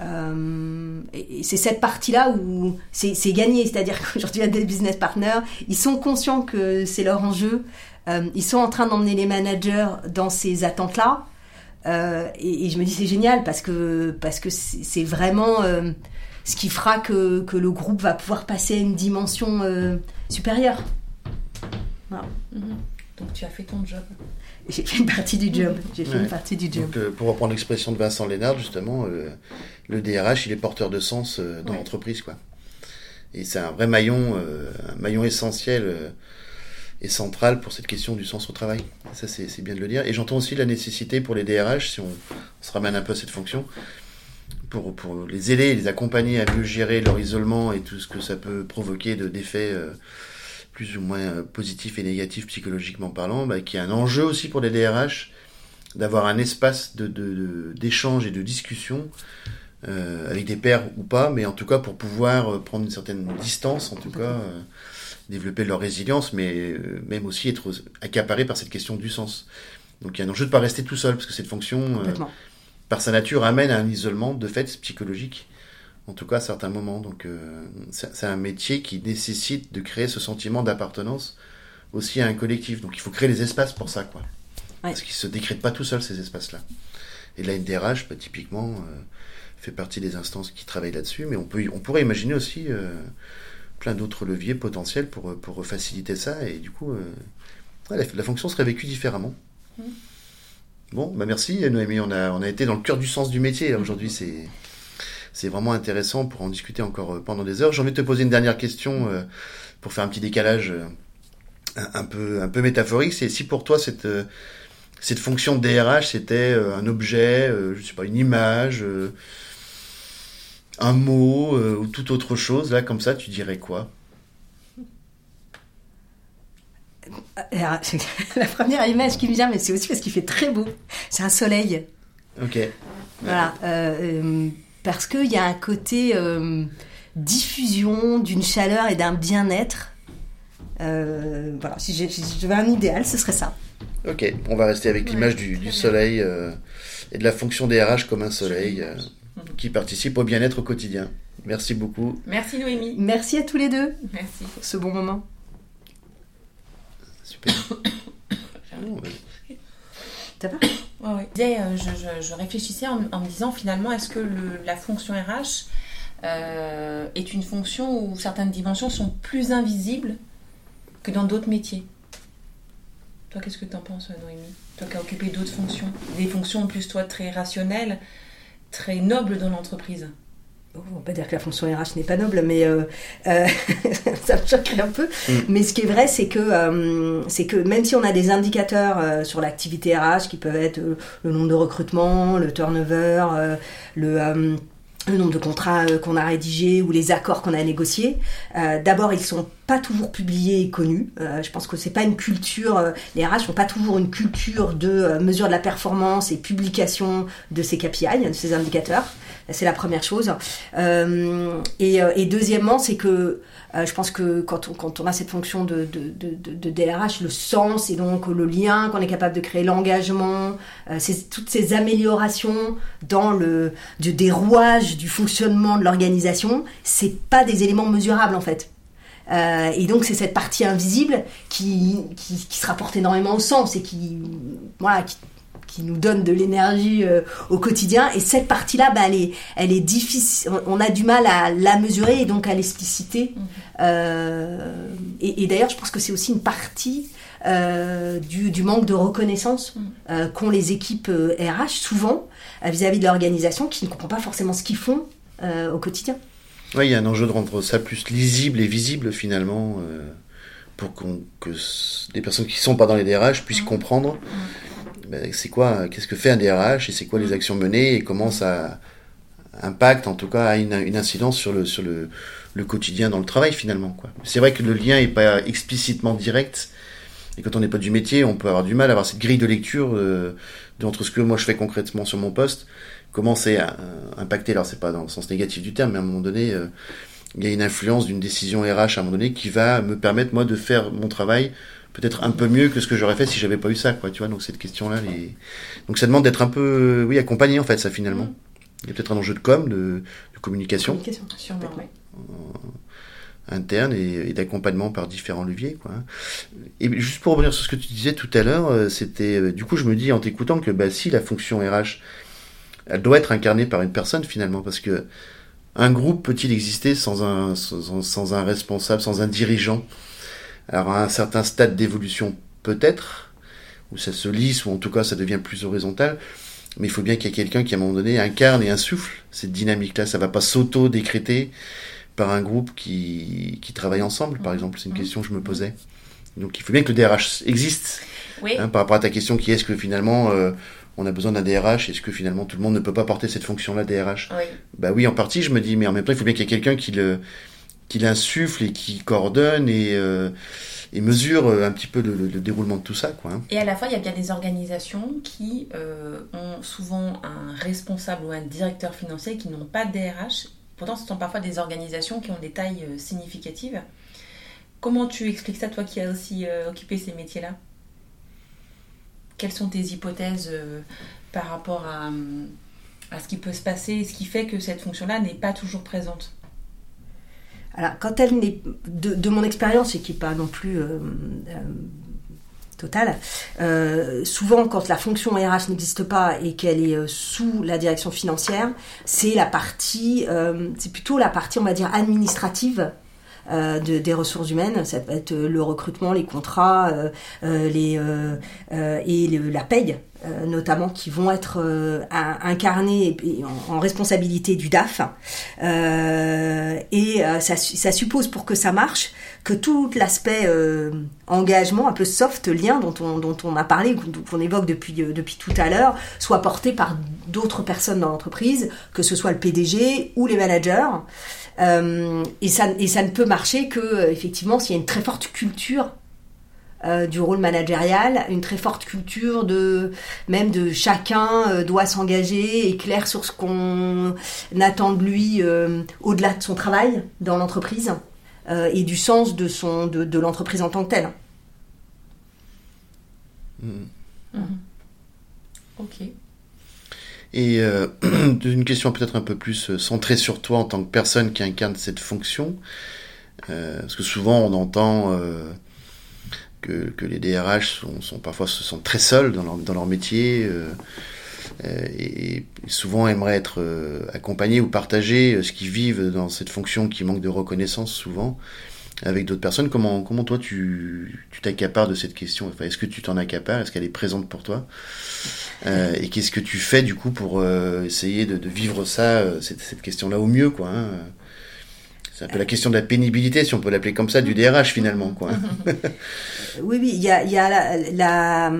Speaker 3: Euh, c'est cette partie-là où c'est gagné, c'est-à-dire qu'aujourd'hui, il y a des business partners, ils sont conscients que c'est leur enjeu, ils sont en train d'emmener les managers dans ces attentes-là. Et, et, je me dis c'est génial parce que parce que c'est vraiment ce qui fera que, que, le groupe va pouvoir passer à une dimension euh, supérieure.
Speaker 2: Mhm. Donc tu as fait ton job.
Speaker 3: J'ai fait une partie du job. J'ai fait une partie du job.
Speaker 1: Euh, pour reprendre l'expression de Vincent Lénard, justement, euh, le DRH, il est porteur de sens dans l'entreprise, quoi. Et c'est un vrai maillon, un maillon essentiel et central pour cette question du sens au travail. Ça, c'est bien de le dire. Et j'entends aussi la nécessité pour les DRH, si on, on se ramène un peu à cette fonction, pour, pour les aider, les accompagner à mieux gérer leur isolement et tout ce que ça peut provoquer de euh, plus ou moins euh, positifs et négatifs psychologiquement parlant, bah, qui est un enjeu aussi pour les DRH d'avoir un espace de, d'échange et de discussion euh, avec des pairs ou pas, mais en tout cas pour pouvoir prendre une certaine distance, en tout cas développer leur résilience, mais même aussi être accaparé par cette question du sens. Donc il y a un enjeu de pas rester tout seul, parce que cette fonction, par sa nature, amène à un isolement de fait psychologique, en tout cas à certains moments. Donc euh, c'est un métier qui nécessite de créer ce sentiment d'appartenance aussi à un collectif. Donc il faut créer les espaces pour ça, quoi. Parce qu'ils se décrètent pas tout seuls ces espaces-là. Et la NDRH, bah, typiquement, euh, fait partie des instances qui travaillent là-dessus, mais on, peut, on pourrait imaginer aussi euh, plein d'autres leviers potentiels pour, pour faciliter ça, et du coup, la, fonction serait vécue différemment. Mmh. Bon, bah merci Noémie, on a, on a été dans le cœur du sens du métier. Aujourd'hui, c'est c'est vraiment intéressant pour en discuter encore pendant des heures. J'ai envie de te poser une dernière question pour faire un petit décalage un, peu, un peu métaphorique. C'est si pour toi cette, cette fonction de DRH c'était un objet, je sais pas, une image, un mot ou toute autre chose, là comme ça, tu dirais quoi?
Speaker 3: La première image qui me vient, mais c'est aussi parce qu'il fait très beau. C'est un soleil.
Speaker 1: Ok.
Speaker 3: Voilà. Euh, euh, parce qu'il y a un côté euh, diffusion d'une chaleur et d'un bien-être. voilà. Si j'avais un idéal, ce serait ça.
Speaker 1: Ok. On va rester avec l'image du, soleil et de la fonction des RH comme un soleil qui participe au bien-être au quotidien. Merci beaucoup.
Speaker 2: Merci Noémie.
Speaker 3: Merci à tous les deux.
Speaker 2: Merci
Speaker 3: pour ce bon moment.
Speaker 2: je, réfléchissais en, me disant finalement, est-ce que la fonction RH euh, est une fonction où certaines dimensions sont plus invisibles que dans d'autres métiers? Toi, qu'est-ce que tu en penses, Noémie? Toi qui as occupé d'autres fonctions, des fonctions plus, toi, très rationnelles, très nobles dans l'entreprise
Speaker 3: on va pas dire que la fonction RH n'est pas noble, mais euh, euh, ça me choquerait un peu. Mm. Mais ce qui est vrai, c'est que, euh, c'est que même si on a des indicateurs sur l'activité RH qui peuvent être le nombre de recrutements, le turnover, le le nombre de contrats qu'on a rédigés ou les accords qu'on a négociés. D'abord, ils sont pas toujours publiés et connus. je pense que c'est pas une culture. les RH n'ont pas toujours une culture de mesure de la performance et publication de ces KPI, de ces indicateurs. C'est la première chose. Euh, euh, et, deuxièmement, c'est que euh, je pense que quand on, a cette fonction de, de, DRH, le sens et donc le lien qu'on est capable de créer, l'engagement, toutes ces améliorations dans le du, des rouages du fonctionnement de l'organisation, c'est pas des éléments mesurables en fait. Et donc c'est cette partie invisible qui, qui, qui, se rapporte énormément au sens et qui, voilà, qui, qui nous donne de l'énergie euh, au quotidien. Et cette partie-là, bah, elle, est, elle est difficile. On a du mal à la mesurer et donc à l'expliciter. Mhm. Euh, et, d'ailleurs, je pense que c'est aussi une partie euh, du, du, manque de reconnaissance mhm. qu'ont les équipes RH souvent vis-à- -vis de l'organisation qui ne comprend pas forcément ce qu'ils font au quotidien.
Speaker 1: Oui, il y a un enjeu de rendre ça plus lisible et visible finalement pour que des personnes qui ne sont pas dans les DRH puissent mhm. comprendre ben, c'est quoi, qu'est-ce que fait un DRH et c'est quoi les mm. actions menées et comment ça impacte, en tout cas, a une, incidence sur le, sur le, le, quotidien dans le travail finalement. C'est vrai que le lien n'est pas explicitement direct. Et quand on n'est pas du métier, on peut avoir du mal à avoir cette grille de lecture euh, entre ce que moi je fais concrètement sur mon poste, comment c'est euh, impacté. Alors c'est pas dans le sens négatif du terme, mais à un moment donné, euh, il y a une influence d'une décision RH à un moment donné qui va me permettre moi de faire mon travail peut-être un peu mieux que ce que j'aurais fait si j'avais pas eu ça, quoi, tu vois. Donc cette question-là, les... donc ça demande d'être un peu, oui, accompagné en fait, ça finalement. Mm. Il y a peut-être un enjeu de com, de, communication,
Speaker 3: communication
Speaker 1: euh, interne et, d'accompagnement par différents leviers, quoi. Et juste pour revenir sur ce que tu disais tout à l'heure, c'était, du coup, je me dis en t'écoutant que bah si la fonction RH, elle doit être incarnée par une personne finalement, parce que un groupe peut-il exister sans un, sans un responsable, sans un dirigeant? Alors à un certain stade d'évolution peut-être, où ça se lisse, ou en tout cas ça devient plus horizontal, mais il faut bien qu'il y ait quelqu'un qui à un moment donné incarne et insuffle cette dynamique-là. Ça va pas s'auto-décréter par un groupe qui, qui travaille ensemble, par exemple. C'est une mmh. question que je me posais. Donc il faut bien que le DRH existe.
Speaker 2: Oui.
Speaker 1: Hein, par rapport à ta question qui est est-ce que finalement euh, on a besoin d'un DRH Est-ce que finalement tout le monde ne peut pas porter cette fonction-là DRH
Speaker 2: oui.
Speaker 1: Bah oui, en partie, je me dis, mais en même temps, il faut bien qu'il y ait quelqu'un qui le qu'il insuffle et qui coordonne et, euh, et mesure euh, un petit peu le, déroulement de tout ça. Quoi, hein.
Speaker 2: Et à la fois, il y a bien des organisations qui euh, ont souvent un responsable ou un directeur financier qui n'ont pas de DRH. Pourtant, ce sont parfois des organisations qui ont des tailles significatives. Comment tu expliques ça, toi qui as aussi occupé ces métiers-là? Quelles sont tes hypothèses par rapport à, à ce qui peut se passer ce qui fait que cette fonction-là n'est pas toujours présente?
Speaker 3: Alors, quand elle n'est, de, mon expérience, et qui n'est pas non plus euh, euh, totale, euh, souvent quand la fonction RH n'existe pas et qu'elle est sous la direction financière, c'est la partie, c'est plutôt la partie, on va dire, administrative des ressources humaines. Ça peut être le recrutement, les contrats les, et la paye euh, notamment qui vont être euh, incarnés en, responsabilité du DAF. Euh, et ça, ça, suppose pour que ça marche que tout l'aspect engagement, un peu soft, lien dont on, dont on a parlé, qu'on évoque depuis, depuis tout à l'heure, soit porté par d'autres personnes dans l'entreprise, que ce soit le PDG ou les managers. Et, ça, et ça ne peut marcher que, effectivement, s'il y a une très forte culture euh, du rôle managérial, une très forte culture de même de chacun euh, doit s'engager, est clair sur ce qu'on attend de lui euh, au-delà de son travail dans l'entreprise et du sens de son de, l'entreprise en tant que telle.
Speaker 1: Mm.
Speaker 2: Mm-hmm. Ok.
Speaker 1: Et une question peut-être un peu plus centrée sur toi en tant que personne qui incarne cette fonction, parce que souvent on entend que, que les DRH sont, sont, parfois se sentent très seuls dans leur, dans leur métier euh, euh et, souvent aimeraient être euh, accompagnés ou partager euh, ce qu'ils vivent dans cette fonction qui manque de reconnaissance souvent avec d'autres personnes. Comment, comment toi tu t'accapares de cette question? Enfin, Est-ce que tu t'en accapares? Est-ce qu'elle est présente pour toi? Euh, Et qu'est-ce que tu fais du coup pour essayer de, de, vivre ça, cette, cette question-là au mieux quoi hein? C'est un peu la question de la pénibilité, si on peut l'appeler comme ça, du DRH finalement, quoi.
Speaker 3: oui, oui, il y a, y a la, la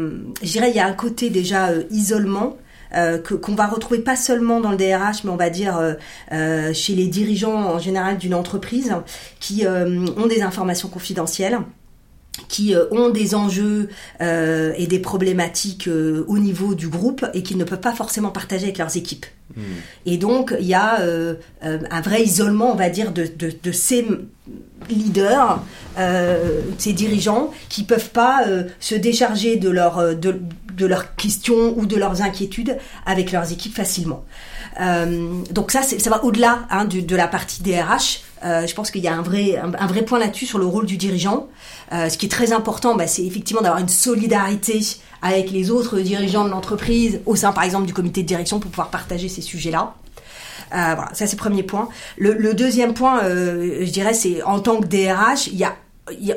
Speaker 3: il y a un côté déjà euh, isolement. Euh, qu'on va retrouver pas seulement dans le DRH, mais on va dire euh, euh, chez les dirigeants en général d'une entreprise qui ont des informations confidentielles qui euh, ont des enjeux euh, et des problématiques euh, au niveau du groupe et qu'ils ne peuvent pas forcément partager avec leurs équipes. Hmm. Et donc, il y a un vrai isolement, on va dire, de, de, de ces leaders, ces dirigeants, qui peuvent pas se décharger de, leur, de, de, leurs questions ou de leurs inquiétudes avec leurs équipes facilement. donc ça, ça va au-delà hein, de, la partie DRH. Je pense qu'il y a un vrai, un vrai point là-dessus sur le rôle du dirigeant. Euh, ce qui est très important, bah, c'est effectivement d'avoir une solidarité avec les autres dirigeants de l'entreprise, au sein par exemple du comité de direction, pour pouvoir partager ces sujets-là. Euh, voilà, ça c'est le premier point. Le, le deuxième point, euh, je dirais, c'est en tant que DRH, il y a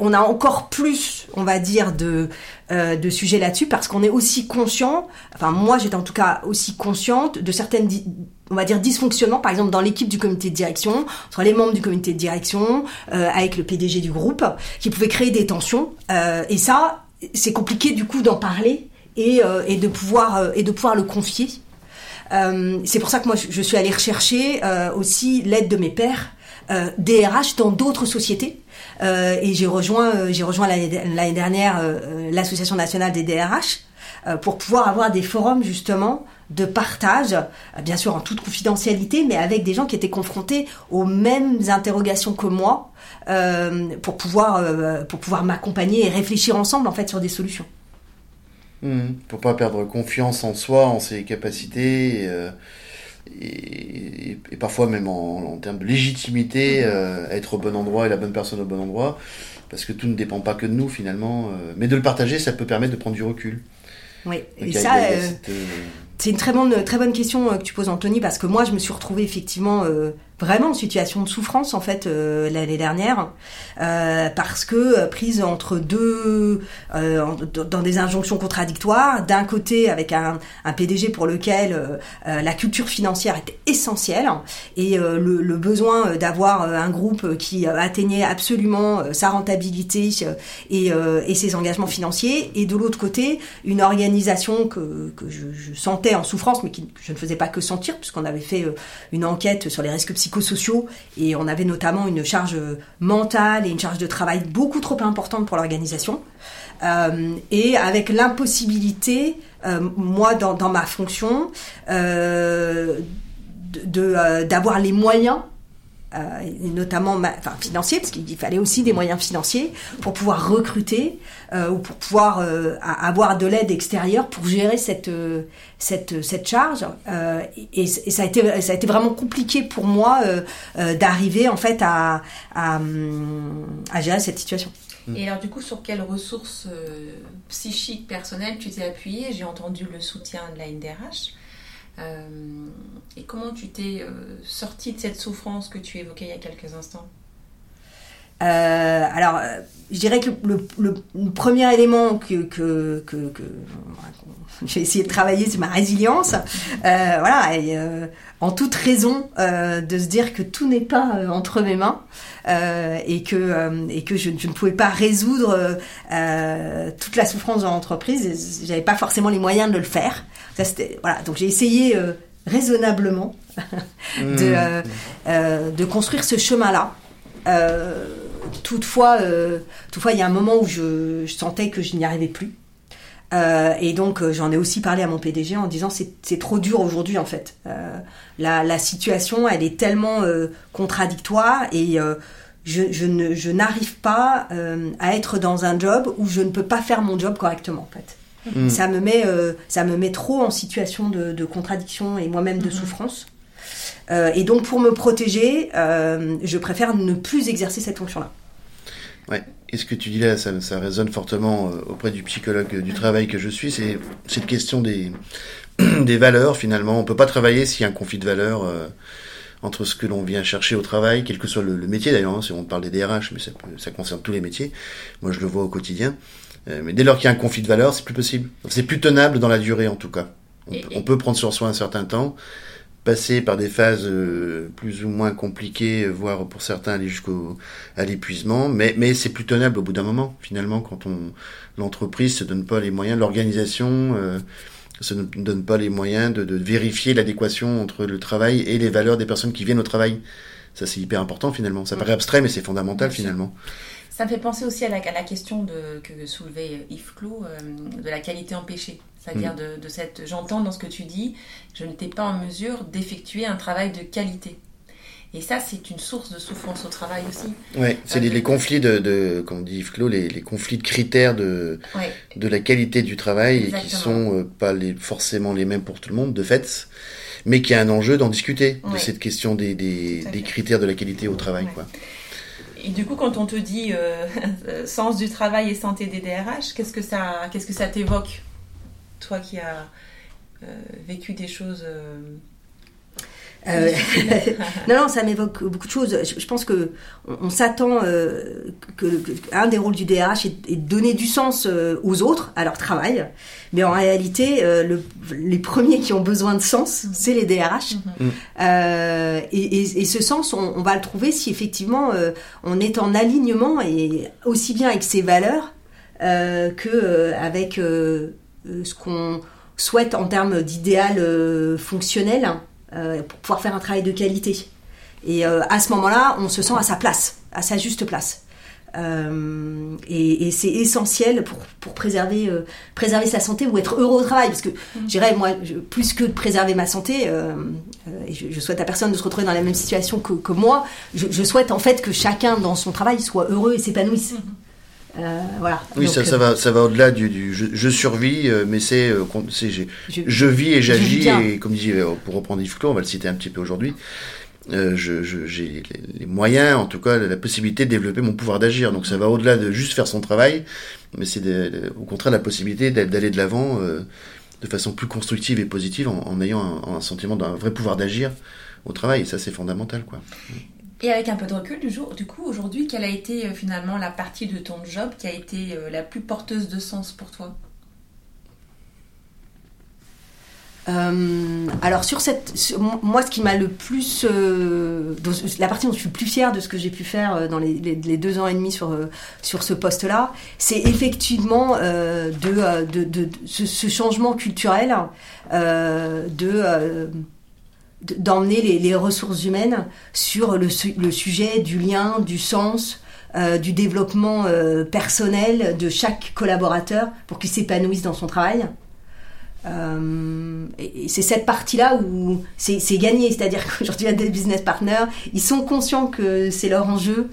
Speaker 3: on a encore plus, on va dire, de, euh, de sujets là-dessus parce qu'on est aussi conscient, enfin moi j'étais en tout cas aussi consciente de certaines, on va dire, dysfonctionnements, par exemple dans l'équipe du comité de direction, entre les membres du comité de direction, euh, avec le PDG du groupe, qui pouvaient créer des tensions. Euh, et ça, c'est compliqué du coup d'en parler et, euh, de pouvoir, euh, et de pouvoir le confier. Euh, c'est pour ça que moi je suis allée rechercher aussi l'aide de mes pairs, DRH dans d'autres sociétés euh, et j'ai rejoint, euh, j'ai rejoint l'année dernière euh, l'association nationale des DRH pour pouvoir avoir des forums justement de partage, bien sûr en toute confidentialité, mais avec des gens qui étaient confrontés aux mêmes interrogations que moi, pour pouvoir pour pouvoir m'accompagner et réfléchir ensemble en fait sur des solutions.
Speaker 1: Mmh, pour pas perdre confiance en soi, en ses capacités. Et, et, et, parfois même en, en, termes de légitimité, euh, être au bon endroit et la bonne personne au bon endroit, parce que tout ne dépend pas que de nous finalement. Euh, mais de le partager, ça peut permettre de prendre du recul.
Speaker 3: Oui, et ça, euh, c'est une très bonne, très bonne question que tu poses, Anthony, parce que moi, je me suis retrouvée effectivement vraiment en situation de souffrance en fait euh, l'année dernière euh, parce que euh, prise entre deux euh, dans des injonctions contradictoires d'un côté avec un, un, PDG pour lequel euh, la culture financière était essentielle et le, le, besoin d'avoir un groupe qui atteignait absolument sa rentabilité et, et ses engagements financiers et de l'autre côté une organisation que, que je, je, sentais en souffrance mais qui, que je ne faisais pas que sentir puisqu'on avait fait une enquête sur les risques psychosociaux et on avait notamment une charge mentale et une charge de travail beaucoup trop importante pour l'organisation. Euh, et avec l'impossibilité, euh, moi dans, ma fonction, euh, d'avoir les moyens euh, et notamment enfin, financiers, parce qu'il fallait aussi des moyens financiers pour pouvoir recruter euh, ou pour pouvoir euh, avoir de l'aide extérieure pour gérer cette, cette, cette charge. Et, ça, a été, ça a été vraiment compliqué pour moi d'arriver en fait à, à, à, gérer cette situation.
Speaker 2: Et alors du coup, sur quelles ressources psychiques personnelles tu t'es appuyé J'ai entendu le soutien de la NDRH. Euh, et comment tu t'es euh, sorti de cette souffrance que tu évoquais il y a quelques instants?
Speaker 3: Alors, je dirais que le, premier élément que, que, que, j'ai essayé de travailler sur ma résilience, voilà, et, en toute raison euh, de se dire que tout n'est pas euh, entre mes mains. euh, et que et que je, ne pouvais pas résoudre toute la souffrance dans l'entreprise. J'avais pas forcément les moyens de le faire. Ça c'était voilà. Donc j'ai essayé raisonnablement de mmh. de construire ce chemin-là. toutefois, toutefois, il y a un moment où je sentais que je n'y arrivais plus. Euh, et donc euh, j'en ai aussi parlé à mon PDG en disant c'est trop dur aujourd'hui en fait. Euh, la, la, situation elle est tellement contradictoire et je, je, ne, je n'arrive pas à être dans un job où je ne peux pas faire mon job correctement en fait. Mm. Ça me met ça me met trop en situation de, de contradiction et moi-même de mm-hmm. souffrance. et donc pour me protéger, je préfère ne plus exercer cette fonction-là.
Speaker 1: Ouais. Et ce que tu dis là, ça, ça résonne fortement euh, auprès du psychologue du travail que je suis. C'est cette question des, des valeurs, finalement. On peut pas travailler s'il y a un conflit de valeurs euh, entre ce que l'on vient chercher au travail, quel que soit le, métier d'ailleurs. Hein, si on parle des DRH, mais ça, ça, concerne tous les métiers. Moi, je le vois au quotidien. Euh, mais dès lors qu'il y a un conflit de valeurs, c'est plus possible. C'est plus tenable dans la durée, en tout cas. On, on peut prendre sur soi un certain temps passer par des phases euh, plus ou moins compliquées, voire pour certains aller jusqu'au à l'épuisement, mais mais c'est plus tenable au bout d'un moment finalement quand on l'entreprise se donne pas les moyens, l'organisation euh, se donne pas les moyens de, de vérifier l'adéquation entre le travail et les valeurs des personnes qui viennent au travail. Ça c'est hyper important finalement. Ça paraît abstrait mais c'est fondamental finalement.
Speaker 2: Ça me fait penser aussi à la, question de, que soulevait Yves Clot euh, de la qualité empêchée. C'est-à-dire mm. de, cette. J'entends dans ce que tu dis, je n'étais pas en mesure d'effectuer un travail de qualité. Et ça, c'est une source de souffrance au travail aussi.
Speaker 1: Oui, c'est les, conflits de, de, comme dit Yves Clos, les, conflits de critères de, de la qualité du travail et qui sont euh, pas les, forcément les mêmes pour tout le monde, de fait, mais qui a un enjeu d'en discuter, de cette question des, des, des, critères de la qualité au travail. Quoi.
Speaker 2: Et du coup, quand on te dit euh, sens du travail et santé des DRH, qu'est-ce que ça, qu'est-ce que ça t'évoque? Toi qui as euh, vécu des choses. Euh,
Speaker 3: euh, non, non, ça m'évoque beaucoup de choses. Je, pense que on, s'attend que, un des rôles du DRH est, de donner du sens aux autres, à leur travail. Mais en réalité, les premiers qui ont besoin de sens, c'est les DRH. Mm-hmm. et, ce sens, on, va le trouver si effectivement on est en alignement et aussi bien avec ses valeurs que avec euh, ce qu'on souhaite en termes d'idéal euh, fonctionnel euh, pour pouvoir faire un travail de qualité. Et à ce moment-là, on se sent à sa place, à sa juste place. Euh, et, et c'est essentiel pour, pour préserver, euh, préserver sa santé ou être heureux au travail. Parce que, mm. je dirais, moi, plus que de préserver ma santé, euh, et je, je, souhaite à personne de se retrouver dans la même situation que, que moi, je, je, souhaite en fait que chacun dans son travail soit heureux et s'épanouisse. Mm.
Speaker 1: Euh, voilà. Oui, ça, ça, va, ça va au-delà du, du je, je, survis, euh, mais c'est, euh, je, je, vis et j'agis. Et comme disait, pour reprendre Yves Clos, on va le citer un petit peu aujourd'hui, euh, j'ai les moyens, en tout cas, la possibilité de développer mon pouvoir d'agir. Donc ça va au-delà de juste faire son travail, mais c'est au contraire la possibilité d'aller de l'avant de façon plus constructive et positive en, en ayant un, un sentiment d'un vrai pouvoir d'agir au travail. Et ça, c'est fondamental, quoi.
Speaker 2: Et avec un peu de recul, du, jour, du coup, aujourd'hui, quelle a été euh, finalement la partie de ton job qui a été euh, la plus porteuse de sens pour toi?
Speaker 3: Euh, alors sur cette, moi ce qui m'a le plus, la partie dont je suis plus fière de ce que j'ai pu faire dans les, deux ans et demi sur sur ce poste-là, c'est effectivement de, de, de, ce, changement culturel de d'emmener les, ressources humaines sur le, sujet du lien, du sens, euh, du développement euh, personnel de chaque collaborateur pour qu'il s'épanouisse dans son travail. Euh, et, c'est cette partie-là où c'est gagné, c'est-à-dire qu'aujourd'hui, il y a des business partners, ils sont conscients que c'est leur enjeu,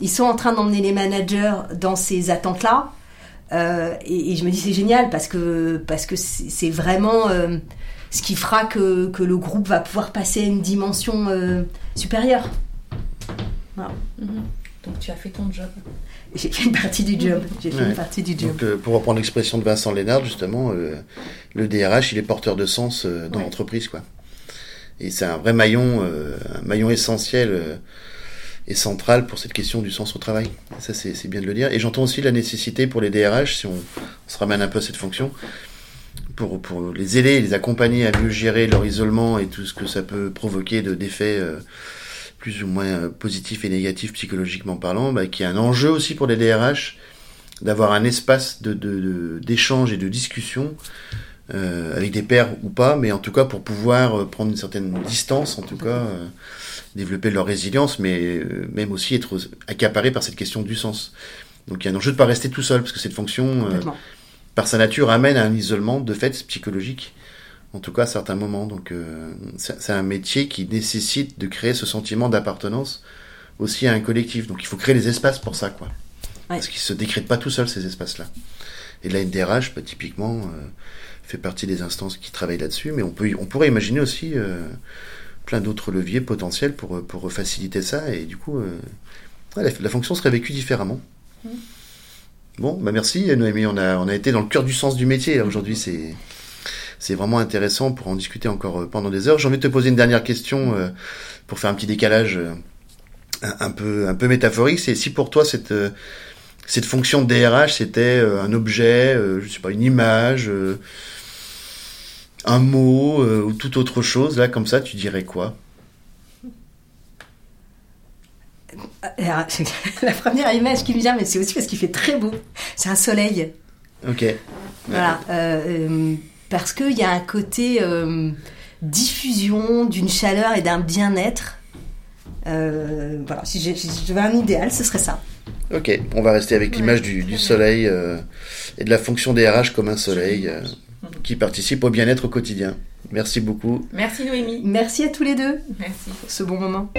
Speaker 3: ils sont en train d'emmener les managers dans ces attentes-là. Et, et, je me dis c'est génial parce que parce que c'est vraiment ce qui fera que, que, le groupe va pouvoir passer à une dimension euh, supérieure.
Speaker 2: Mhm. Donc tu as fait ton job.
Speaker 3: J'ai fait une partie du job. J'ai fait une partie du job.
Speaker 1: Donc, euh, pour reprendre l'expression de Vincent Lénard, justement, euh, le DRH, il est porteur de sens dans l'entreprise, quoi. Et c'est un vrai maillon, un maillon essentiel est centrale pour cette question du sens au travail. Ça, c'est bien de le dire. Et j'entends aussi la nécessité pour les DRH, si on, se ramène un peu à cette fonction, pour, pour les aider, les accompagner à mieux gérer leur isolement et tout ce que ça peut provoquer de d'effets euh, plus ou moins euh, positifs et négatifs psychologiquement parlant, bah, qui est un enjeu aussi pour les DRH d'avoir un espace de d'échange et de discussion euh, avec des pairs ou pas, mais en tout cas pour pouvoir euh, prendre une certaine distance, en tout cas euh, développer leur résilience, mais euh, même aussi être accaparé par cette question du sens. Donc il y a un enjeu de pas rester tout seul, parce que cette fonction, par sa nature, amène à un isolement de fait psychologique, en tout cas à certains moments. Donc c'est un métier qui nécessite de créer ce sentiment d'appartenance aussi à un collectif. Donc il faut créer les espaces pour ça, quoi. Parce qu'ils se décrètent pas tout seuls ces espaces-là. Et là, une DRH, bah, typiquement, euh, fait partie des instances qui travaillent là-dessus, mais on, peut, on pourrait imaginer aussi euh, plein d'autres leviers potentiels pour, pour faciliter ça, et du coup, euh, la, fonction serait vécue différemment. Mmh. Bon, bah merci Noémie, on a, on a été dans le cœur du sens du métier, aujourd'hui, c'est... C'est vraiment intéressant pour en discuter encore pendant des heures. J'ai envie de te poser une dernière question pour faire un petit décalage un, peu, un peu métaphorique. C'est si pour toi cette, cette fonction de DRH, c'était euh, un objet, euh, je sais pas, une image, euh, un mot ou toute autre chose. Là, comme ça, tu dirais quoi?
Speaker 3: La première image qui me vient, mais c'est aussi parce qu'il fait très beau, c'est un soleil.
Speaker 1: Ok.
Speaker 3: Voilà. parce qu'il y a un côté diffusion d'une chaleur et d'un bien-être. voilà, si j'avais un idéal, ce serait ça.
Speaker 1: Ok, on va rester avec l'image du, soleil euh, et de la fonction des RH comme un soleil euh, qui participe au bien-être au quotidien. Merci beaucoup.
Speaker 2: Merci Noémie.
Speaker 3: Merci à tous les deux.
Speaker 2: Merci
Speaker 3: pour ce bon moment.